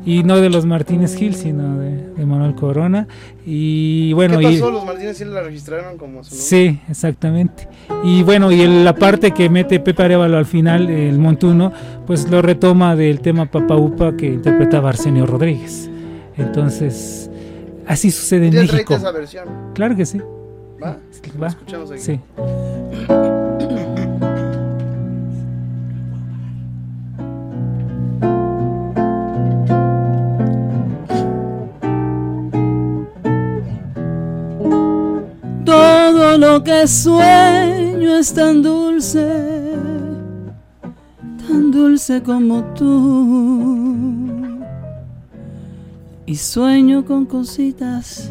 Y no de los Martínez Gil, sino de, de Manuel Corona. Y bueno, ¿Qué y, pasó? Los Martínez sí la registraron como su nombre. Sí, exactamente. Y bueno, y el- la parte que mete Pepe Arevalo al final, el montuno, pues lo retoma del tema Papa Upa que interpretaba Arsenio Rodríguez. Entonces, así sucede en México. esa versión. Claro que sí. ¿Va? Va. escuchamos aquí. Sí. Todo lo que sueño es tan dulce, tan dulce como tú. Y sueño con cositas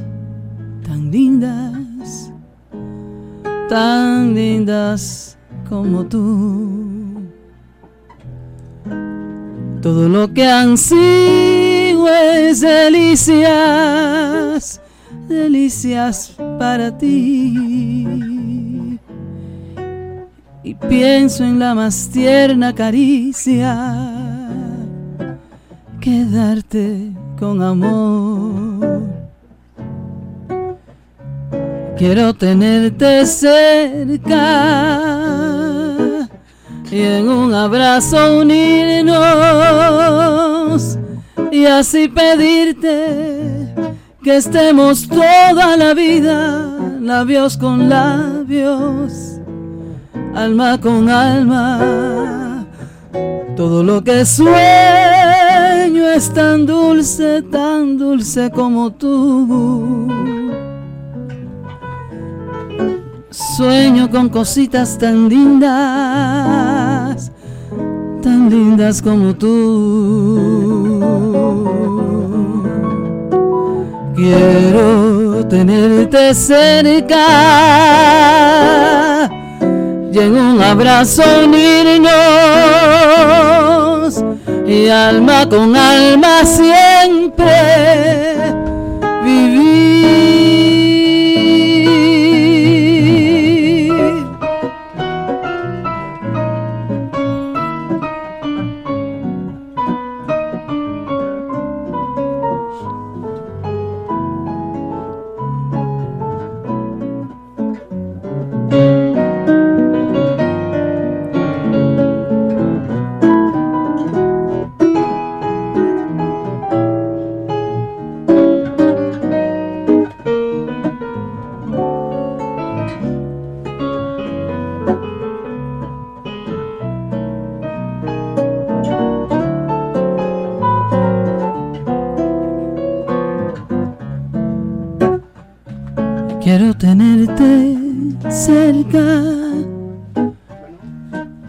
tan lindas, tan lindas como tú. Todo lo que ansío es delicias, delicias para ti. Y pienso en la más tierna caricia, quedarte con amor. Quiero tenerte cerca y en un abrazo unirnos y así pedirte que estemos toda la vida, labios con labios, alma con alma. Todo lo que sueño es tan dulce, tan dulce como tú. Sueño con cositas tan lindas, tan lindas como tú. Quiero tenerte cerca y un abrazo unirnos y alma con alma siempre vivir.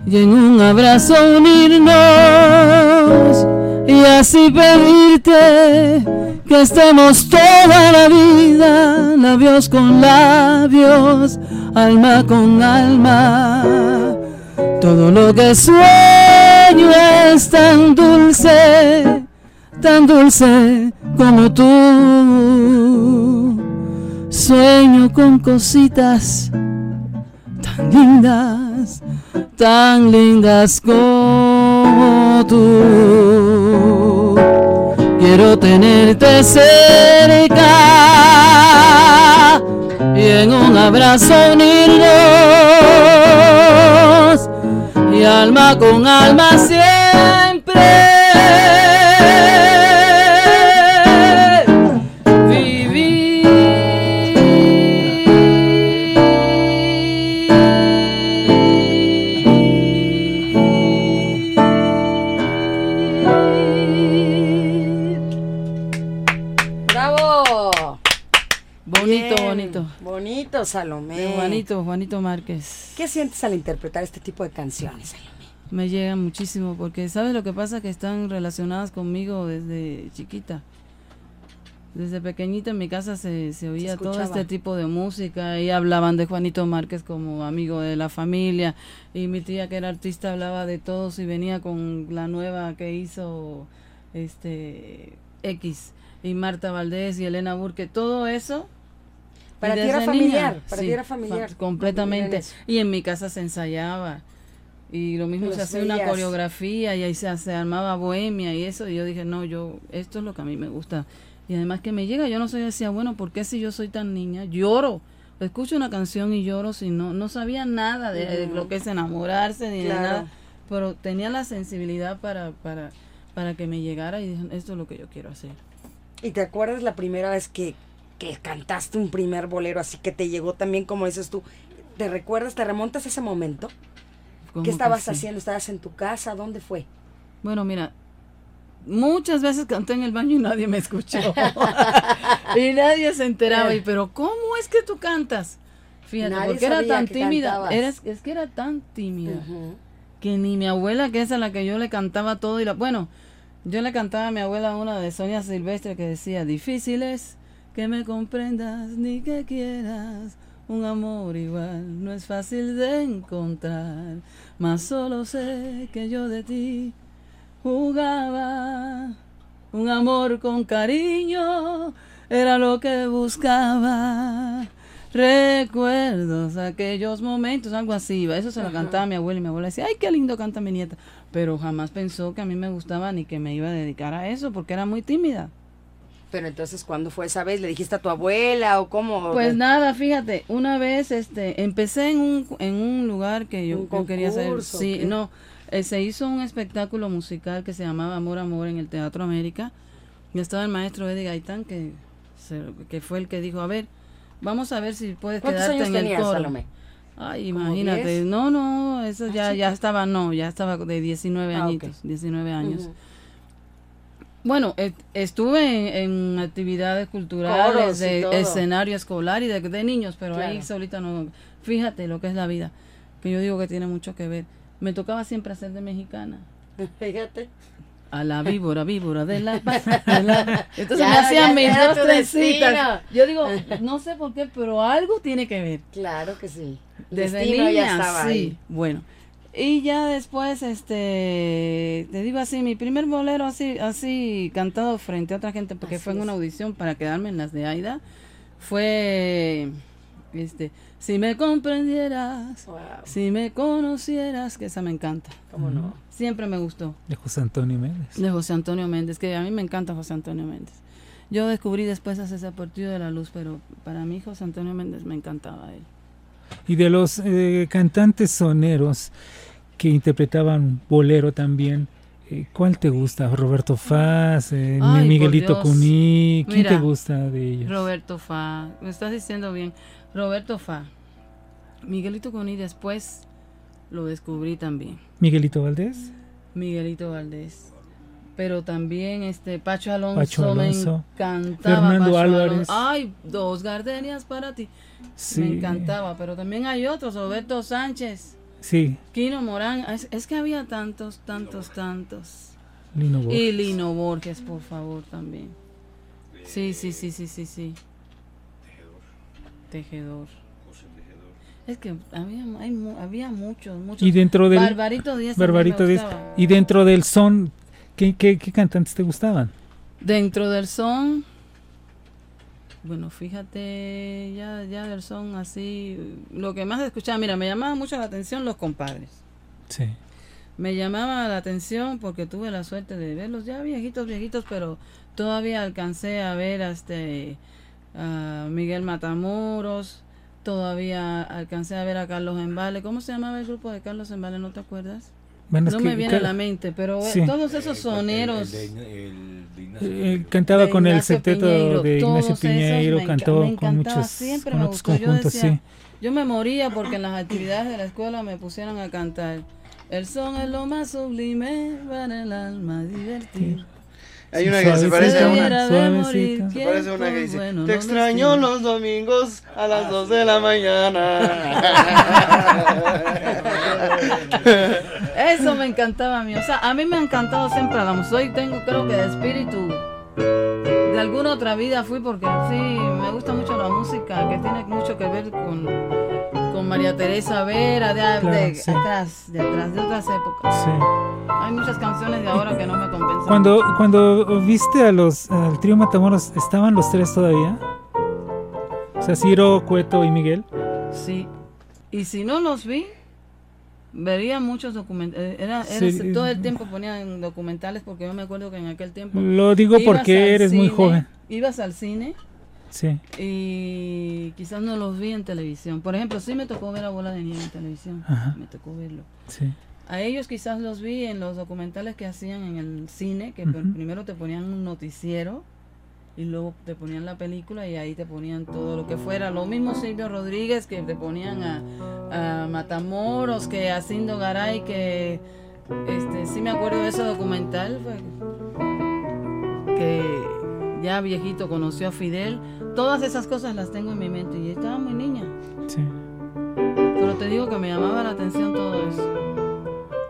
Y en un abrazo unirnos y así pedirte que estemos toda la vida, labios con labios, alma con alma. Todo lo que sueño es tan dulce, tan dulce como tú. Sueño con cositas tan lindas, tan lindas como tú. Quiero tenerte cerca y en un abrazo unirnos y alma con alma siempre. Salomé. De Juanito, Juanito Márquez. ¿Qué sientes al interpretar este tipo de canciones, Salomé? Me llegan muchísimo porque, ¿sabes lo que pasa? Que están relacionadas conmigo desde chiquita. Desde pequeñita en mi casa se, se oía todo este tipo de música y hablaban de Juanito Márquez como amigo de la familia y mi tía que era artista hablaba de todos y venía con la nueva que hizo este X y Marta Valdés y Elena Burke, todo eso Para ti era familiar, niña, para ti era familiar. fa- completamente. Y en mi casa se ensayaba. Y lo mismo Los se hacía una coreografía y ahí se, se armaba bohemia y eso. Y yo dije, no, yo, esto es lo que a mí me gusta. Y además que me llega, yo no soy decía, bueno, ¿por qué si yo soy tan niña? Lloro. Escucho una canción y lloro si no, no sabía nada de, lo que es enamorarse ni de nada. Pero tenía la sensibilidad para, para, para que me llegara y dije, esto es lo que yo quiero hacer. ¿Y te acuerdas la primera vez que, que cantaste un primer bolero así que te llegó también como dices tú? ¿Te recuerdas, te remontas a ese momento? ¿Qué estabas sí. haciendo? ¿Estabas en tu casa? ¿Dónde fue? Bueno, mira, muchas veces canté en el baño y nadie me escuchó. y nadie se enteraba. Y, pero, ¿cómo es que tú cantas? Fíjate, Nadie porque era tan tímida. Eras- es que era tan tímida. Que ni mi abuela, que es a la que yo le cantaba todo. y la Bueno, yo le cantaba a mi abuela una de Sonia Silvestre que decía: Difícil es que me comprendas ni que quieras. Un amor igual no es fácil de encontrar, mas solo sé que yo de ti jugaba. Un amor con cariño era lo que buscaba. Recuerdos, aquellos momentos, algo así. Eso se lo Ajá. cantaba mi abuela y mi abuela decía, ay, qué lindo canta mi nieta. Pero jamás pensó que a mí me gustaba ni que me iba a dedicar a eso porque era muy tímida. Pero entonces, ¿cuándo fue esa vez? ¿Le dijiste a tu abuela o cómo? Pues nada, fíjate, una vez este empecé en un, en un lugar que yo, ¿Un yo quería hacer. concurso, Sí, qué? no, eh, se hizo un espectáculo musical que se llamaba Amor Amor en el Teatro América. Y estaba el maestro Eddie Gaitán que, se- que fue el que dijo, a ver, vamos a ver si puedes ¿Cuántos quedarte años en el tenías, coro. Salomé? Ay, ¿Como imagínate, 10? no, no, eso Ah, ya, ya estaba, no, ya estaba de 19 Ah, añitos, 19 años. Bueno, estuve en, en actividades culturales, Coros de escenario escolar y de, de niños, pero ahí solita no. Fíjate lo que es la vida, que yo digo que tiene mucho que ver. Me tocaba siempre hacer de mexicana. Fíjate. A la víbora, víbora de la de la- Entonces Ya, me hacían mis dos trencitas. Yo digo, no sé por qué, pero algo tiene que ver. Claro que sí. Desde destino niña, ya estaba sí. ahí. Bueno, y ya después, este, te digo así, mi primer bolero así, así cantado frente a otra gente, porque Así fue en una audición para quedarme en las de Aida, fue, este, si me comprendieras, si me conocieras, que esa me encanta. ¿Cómo no? Siempre me gustó. De José Antonio Méndez. De José Antonio Méndez, que a mí me encanta José Antonio Méndez. Yo descubrí después hace ese partido de la luz, pero para mí José Antonio Méndez me encantaba él. Y de los eh, cantantes soneros que interpretaban bolero también, eh, ¿cuál te gusta? ¿Roberto Faz? eh, Ay, ¿Miguelito. Cuní? ¿Quién te gusta de ellos? Roberto Fa, me estás diciendo bien. Roberto Fa. Miguelito Cuní después lo descubrí también. ¿Miguelito Valdés? Miguelito Valdés. Pero también este Pacho Alonso, Pacho Alonso. me encantaba. Fernando Pacho Álvarez. Alonso. Ay, dos gardenias para ti. Sí. Me encantaba, pero también hay otros, Roberto Sánchez, Sí, Kino Morán. Es, es que había tantos, tantos, tantos. Lino Borges. Y Lino Borges, por favor, también. Sí, sí, sí, sí, sí, sí. Tejedor. Es que había, hay había muchos, muchos. Y dentro del... Barbarito Díaz. también Barbarito me Díaz. gustaba. Y dentro del son, ¿qué, qué, qué cantantes te gustaban? Dentro del son, bueno, fíjate, ya, ya son así, lo que más escuchaba, mira, me llamaba mucho la atención los compadres. Sí. Me llamaba la atención porque tuve la suerte de verlos ya viejitos, viejitos, pero todavía alcancé a ver a este a Miguel Matamoros, todavía alcancé a ver a Carlos Embale. ¿Cómo se llamaba el grupo de Carlos Embale? ¿No te acuerdas? Bueno, es no que me viene a la mente, pero eh, Sí. todos esos soneros. Eh, cantaba con el septeto Piñeiro, de Ignacio Piñeiro, me cantó me con muchos, siempre con me gustó. Yo conjuntos, decía, sí. Yo me moría porque en las actividades de la escuela me pusieran a cantar. El son es lo más sublime para el alma divertir. Hay una que se parece a una. Se parece a una que dice: bueno, Te no extraño destino". los domingos a las 2 de la mañana. Eso me encantaba a mí. O sea, a mí me ha encantado siempre la música. Hoy tengo, creo que de espíritu. De alguna otra vida fui porque sí, me gusta mucho la música que tiene mucho que ver con, con María Teresa Vera, de, Claro, de sí. atrás, de atrás, de otras épocas. Sí. Hay muchas canciones de ahora que no me compensan. Cuando, cuando viste a los, al trío Matamoros, ¿estaban los tres todavía? O sea, Ciro, Cueto y Miguel. Sí. Y si no los vi, vería muchos documentales. Era, era- Sí. Todo el tiempo ponían documentales porque yo me acuerdo que en aquel tiempo. Lo digo porque eres muy joven. Ibas al cine Sí. y quizás no los vi en televisión. Por ejemplo, sí me tocó ver a Bola de Nieve en televisión. Ajá. Me tocó verlo. Sí. A ellos quizás los vi en los documentales que hacían en el cine, que primero te ponían un noticiero y luego te ponían la película y ahí te ponían todo lo que fuera. Lo mismo Silvio Rodríguez, que te ponían a, a Matamoros, que a Cindo Garay, que este, sí me acuerdo de ese documental, fue- que ya viejito conoció a Fidel. Todas esas cosas las tengo en mi mente y estaba muy niña. Sí. Pero te digo que me llamaba la atención todo eso.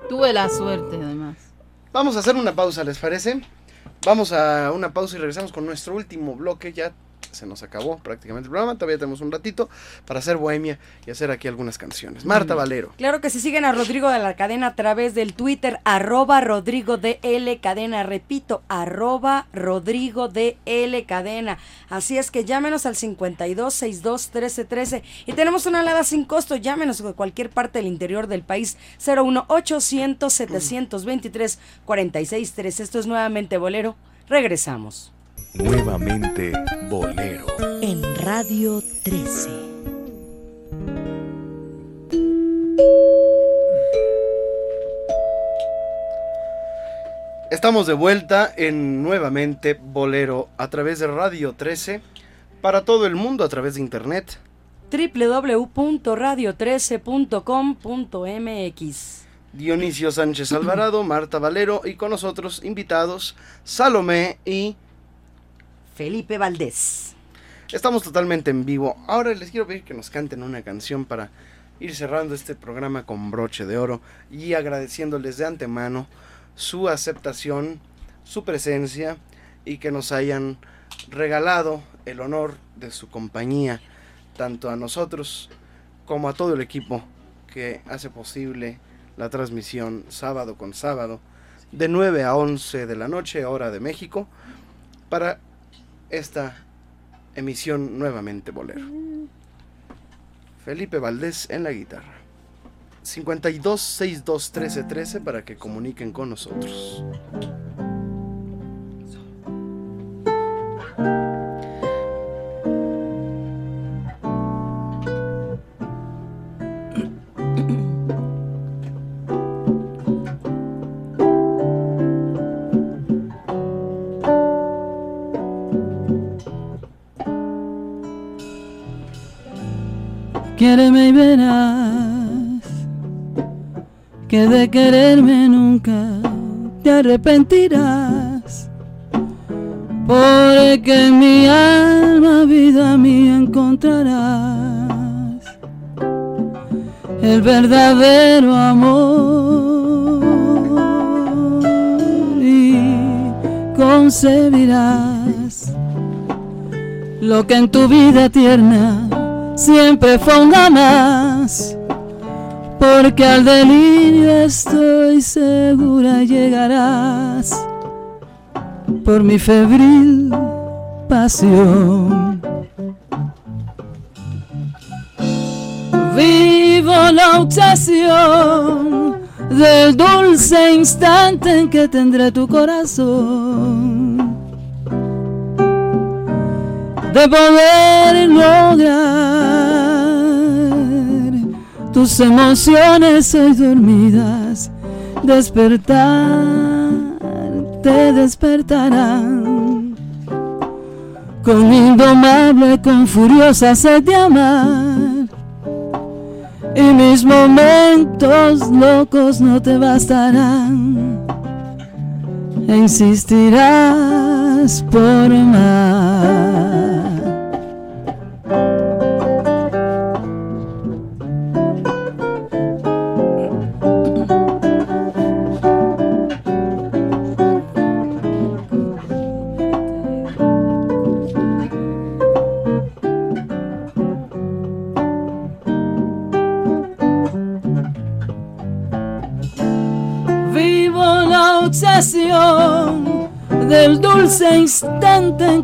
Tuve la suerte, además. Vamos a hacer una pausa, ¿les parece? Vamos a una pausa y regresamos con nuestro último bloque. Ya se nos acabó prácticamente el programa. Todavía tenemos un ratito para hacer bohemia y hacer aquí algunas canciones. Marta Valero. Claro que si siguen a Rodrigo de la Cadena a través del Twitter, arroba Rodrigo DL Cadena, repito, arroba Rodrigo DL Cadena. Así es que llámenos al 52 62 13 13 y tenemos una alada sin costo, llámenos de cualquier parte del interior del país, 01 800 723 46 3. Esto es nuevamente Bolero, regresamos. Nuevamente Bolero. En Radio 13. Estamos de vuelta en nuevamente Bolero a través de Radio 13 para todo el mundo a través de internet. www.radio13.com.mx Dionisio Sánchez Alvarado, Marta Valero y con nosotros invitados Salomé y Felipe Valdés. Estamos totalmente en vivo. Ahora les quiero pedir que nos canten una canción para ir cerrando este programa con broche de oro y agradeciéndoles de antemano su aceptación, su presencia y que nos hayan regalado el honor de su compañía, tanto a nosotros como a todo el equipo que hace posible la transmisión sábado con sábado de 9 a 11 de la noche, hora de México, para esta emisión nuevamente bolero. Felipe Valdés en la guitarra. 52 62 13 13 para que comuniquen con nosotros. Quiéreme y verás que de quererme nunca te arrepentirás. Porque en mi alma, vida mía, encontrarás el verdadero amor y concebirás lo que en tu vida tierna siempre fonda más, porque al delirio estoy segura llegarás por mi febril pasión. Vivo la obsesión del dulce instante en que tendré tu corazón de poder lograr tus emociones hoy dormidas. Despertar te despertarán con indomable con furiosa sed de amar. Y mis momentos locos no te bastarán. Insistirás por más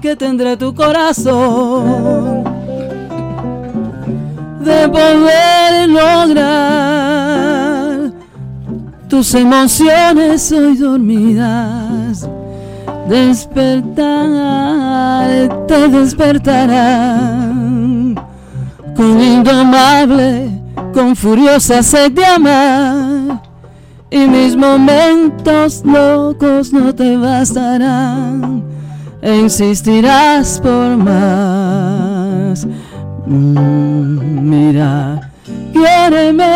que tendré tu corazón. De poder lograr tus emociones hoy dormidas. Despertar, te despertarán con indomable, con furiosa sed de amar y mis momentos locos no te bastarán e insistirás por más. Mm, mira, quiéreme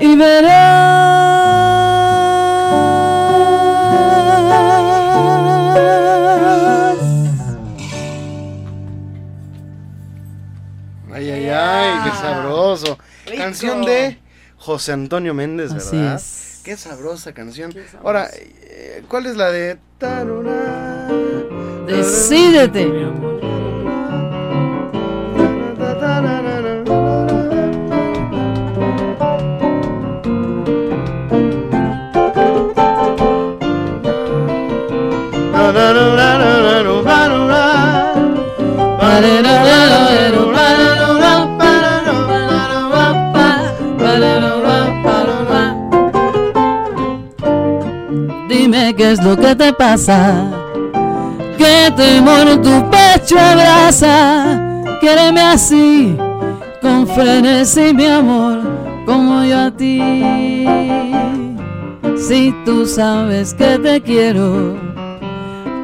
y verás. Ay, ay, ay, qué sabroso. Canción de José Antonio Méndez, Así ¿verdad? es. Qué sabrosa canción. Ahora, eh, ¿cuál es la de Taruna? Decídete. Es lo que te pasa, que temor tu pecho abraza, quiéreme así, con frenesí mi amor, como yo a ti. Si tú sabes que te quiero,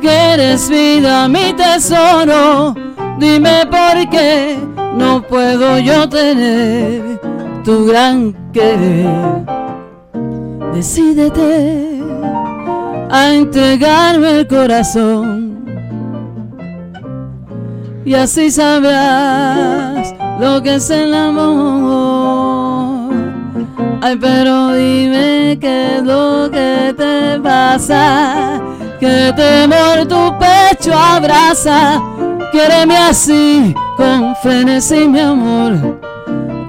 que eres vida, mi tesoro, dime por qué no puedo yo tener tu gran querer. Decídete a entregarme el corazón y así sabrás lo que es el amor. Ay, pero dime qué es lo que te pasa, que temor tu pecho abraza, Quiereme así, con frenesí, mi amor,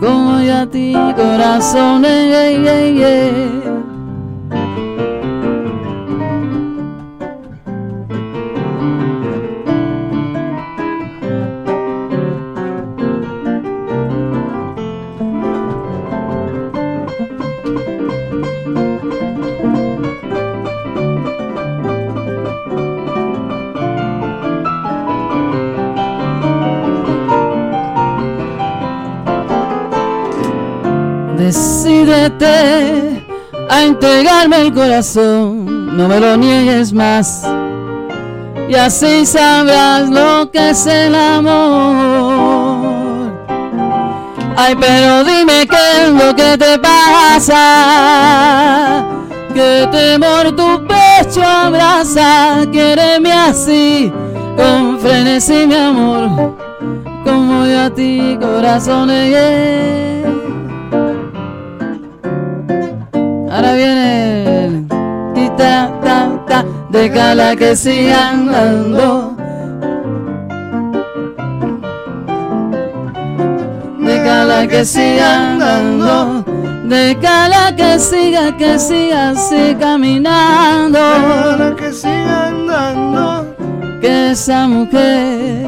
como yo a ti, corazón. eh, eh, eh. Decídete a entregarme el corazón, no me lo niegues más. Y así sabrás lo que es el amor. Ay, pero dime qué es lo que te pasa. Que temor tu pecho abraza. Quiereme así, con frenesí, mi amor. Como yo a ti, corazón. eh, Ahora viene ti, ta, ta, ta, déjala que siga andando. Déjala que siga andando. Déjala que siga, que siga así caminando. Déjala que siga andando. Que esa mujer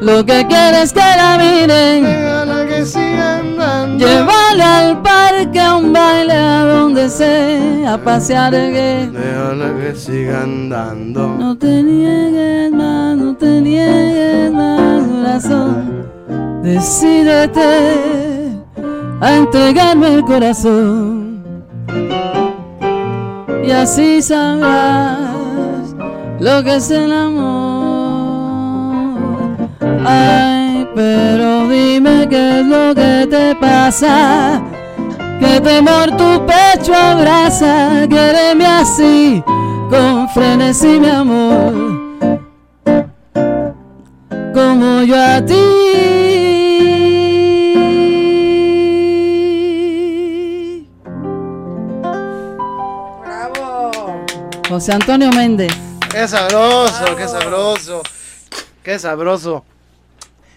lo que quiere es que la miren. Déjala que siga andando. Llévala al parque a un baile a donde sea, a pasear que Déjala que siga andando. no te niegues más, no te niegues más, corazón. Decídete a entregarme el corazón y así sabrás lo que es el amor. Ay, pero dime qué es lo que te pasa. Que temor tu pecho abraza, quéreme así, con frenesí mi amor, como yo a ti. José Antonio Méndez. Qué sabroso, qué sabroso. Qué sabroso.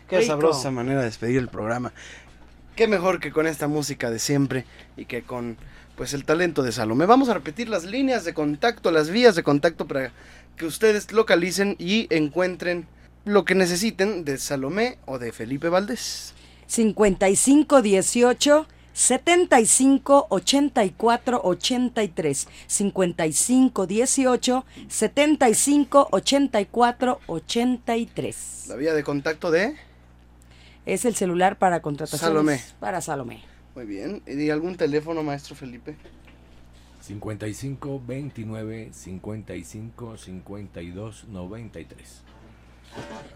Qué Rico. sabrosa manera de despedir el programa. Qué mejor que con esta música de siempre y que con pues el talento de Salomé. Vamos a repetir las líneas de contacto, las vías de contacto para que ustedes localicen y encuentren lo que necesiten de Salomé o de Felipe Valdés. 5518 75 84 83 55 18 75 84 83 La vía de contacto de es el celular para contrataciones Salomé. para Salomé. Muy bien. ¿Y algún teléfono, maestro Felipe? 55 29 55 52 93.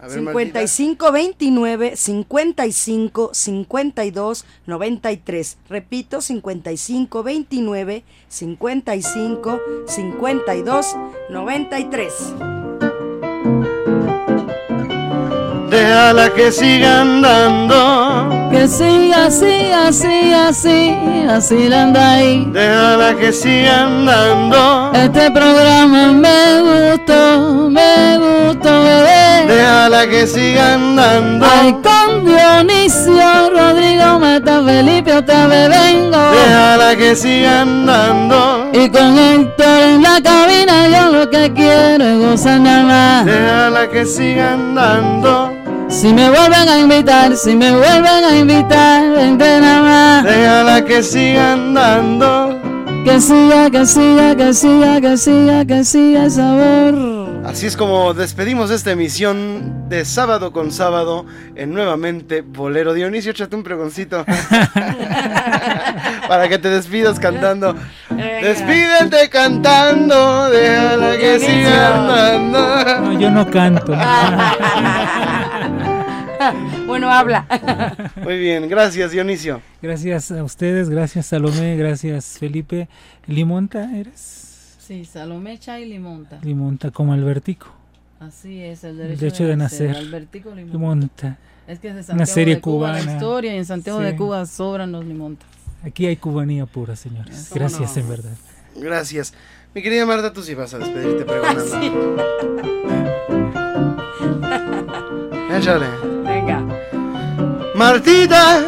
A ver, Martita. 55 29 55 52 93. Repito, 55 29 55 52 93. Déjala que siga andando. Que siga así, así, así, así la anda ahí. Déjala que siga andando. Este programa me gustó, me gustó, bebé. Déjala que siga andando. Ay, con Dionisio, Rodrigo, Meta, Felipe, otra vez vengo. Déjala que siga andando. Y con Héctor en la cabina, yo lo que quiero es gozar nada más. Déjala que siga andando. Si me vuelven a invitar, si me vuelven a invitar, vente nada más. Déjala que siga andando. Que siga, que siga, que siga, que siga, que siga el sabor. Así es como despedimos esta emisión de sábado con sábado en nuevamente Bolero. Dionisio, échate un pregoncito. Para que te despidas cantando. Despídete cantando. Déjala que siga andando. No, yo no canto. bueno, habla. Muy bien, gracias Dionisio. Gracias a ustedes, gracias Salomé, gracias Felipe. ¿Limonta eres? Sí, Salomé Chay Limonta. Limonta como Albertico. Así es, el El derecho, derecho de nacer. Albertico Limonta. Limonta. Es que es de Una Santiago serie de Cuba la historia y en Santiago Sí. de Cuba sobran los limontas. Aquí hay cubanía pura, señores. ¿Cómo Gracias, no? en verdad. Gracias. Mi querida Marta, tú sí vas a despedirte pregonando. El échale. Venga. Martita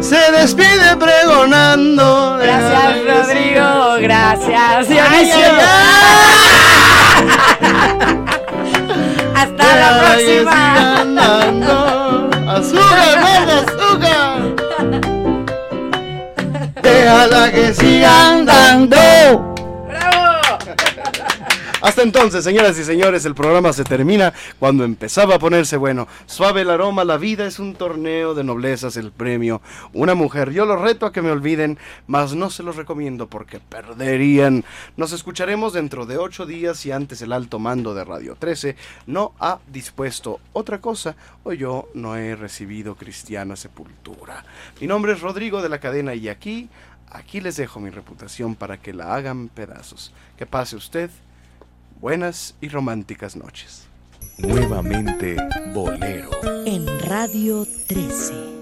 se despide pregonando. Gracias, Rodrigo. Gracias, Dionisio. ay, Hasta la próxima. andando. Déjala que siga andando. Hasta entonces, señoras y señores, el programa se termina cuando empezaba a ponerse bueno. Suave el aroma, la vida es un torneo de noblezas, el premio. Una mujer, yo los reto a que me olviden, mas no se los recomiendo porque perderían. Nos escucharemos dentro de ocho días y antes el alto mando de Radio 13 no ha dispuesto otra cosa o yo no he recibido cristiana sepultura. Mi nombre es Rodrigo de la cadena y aquí, aquí les dejo mi reputación para que la hagan pedazos. Que pase usted buenas y románticas noches. Nuevamente Bolero. En Radio 13.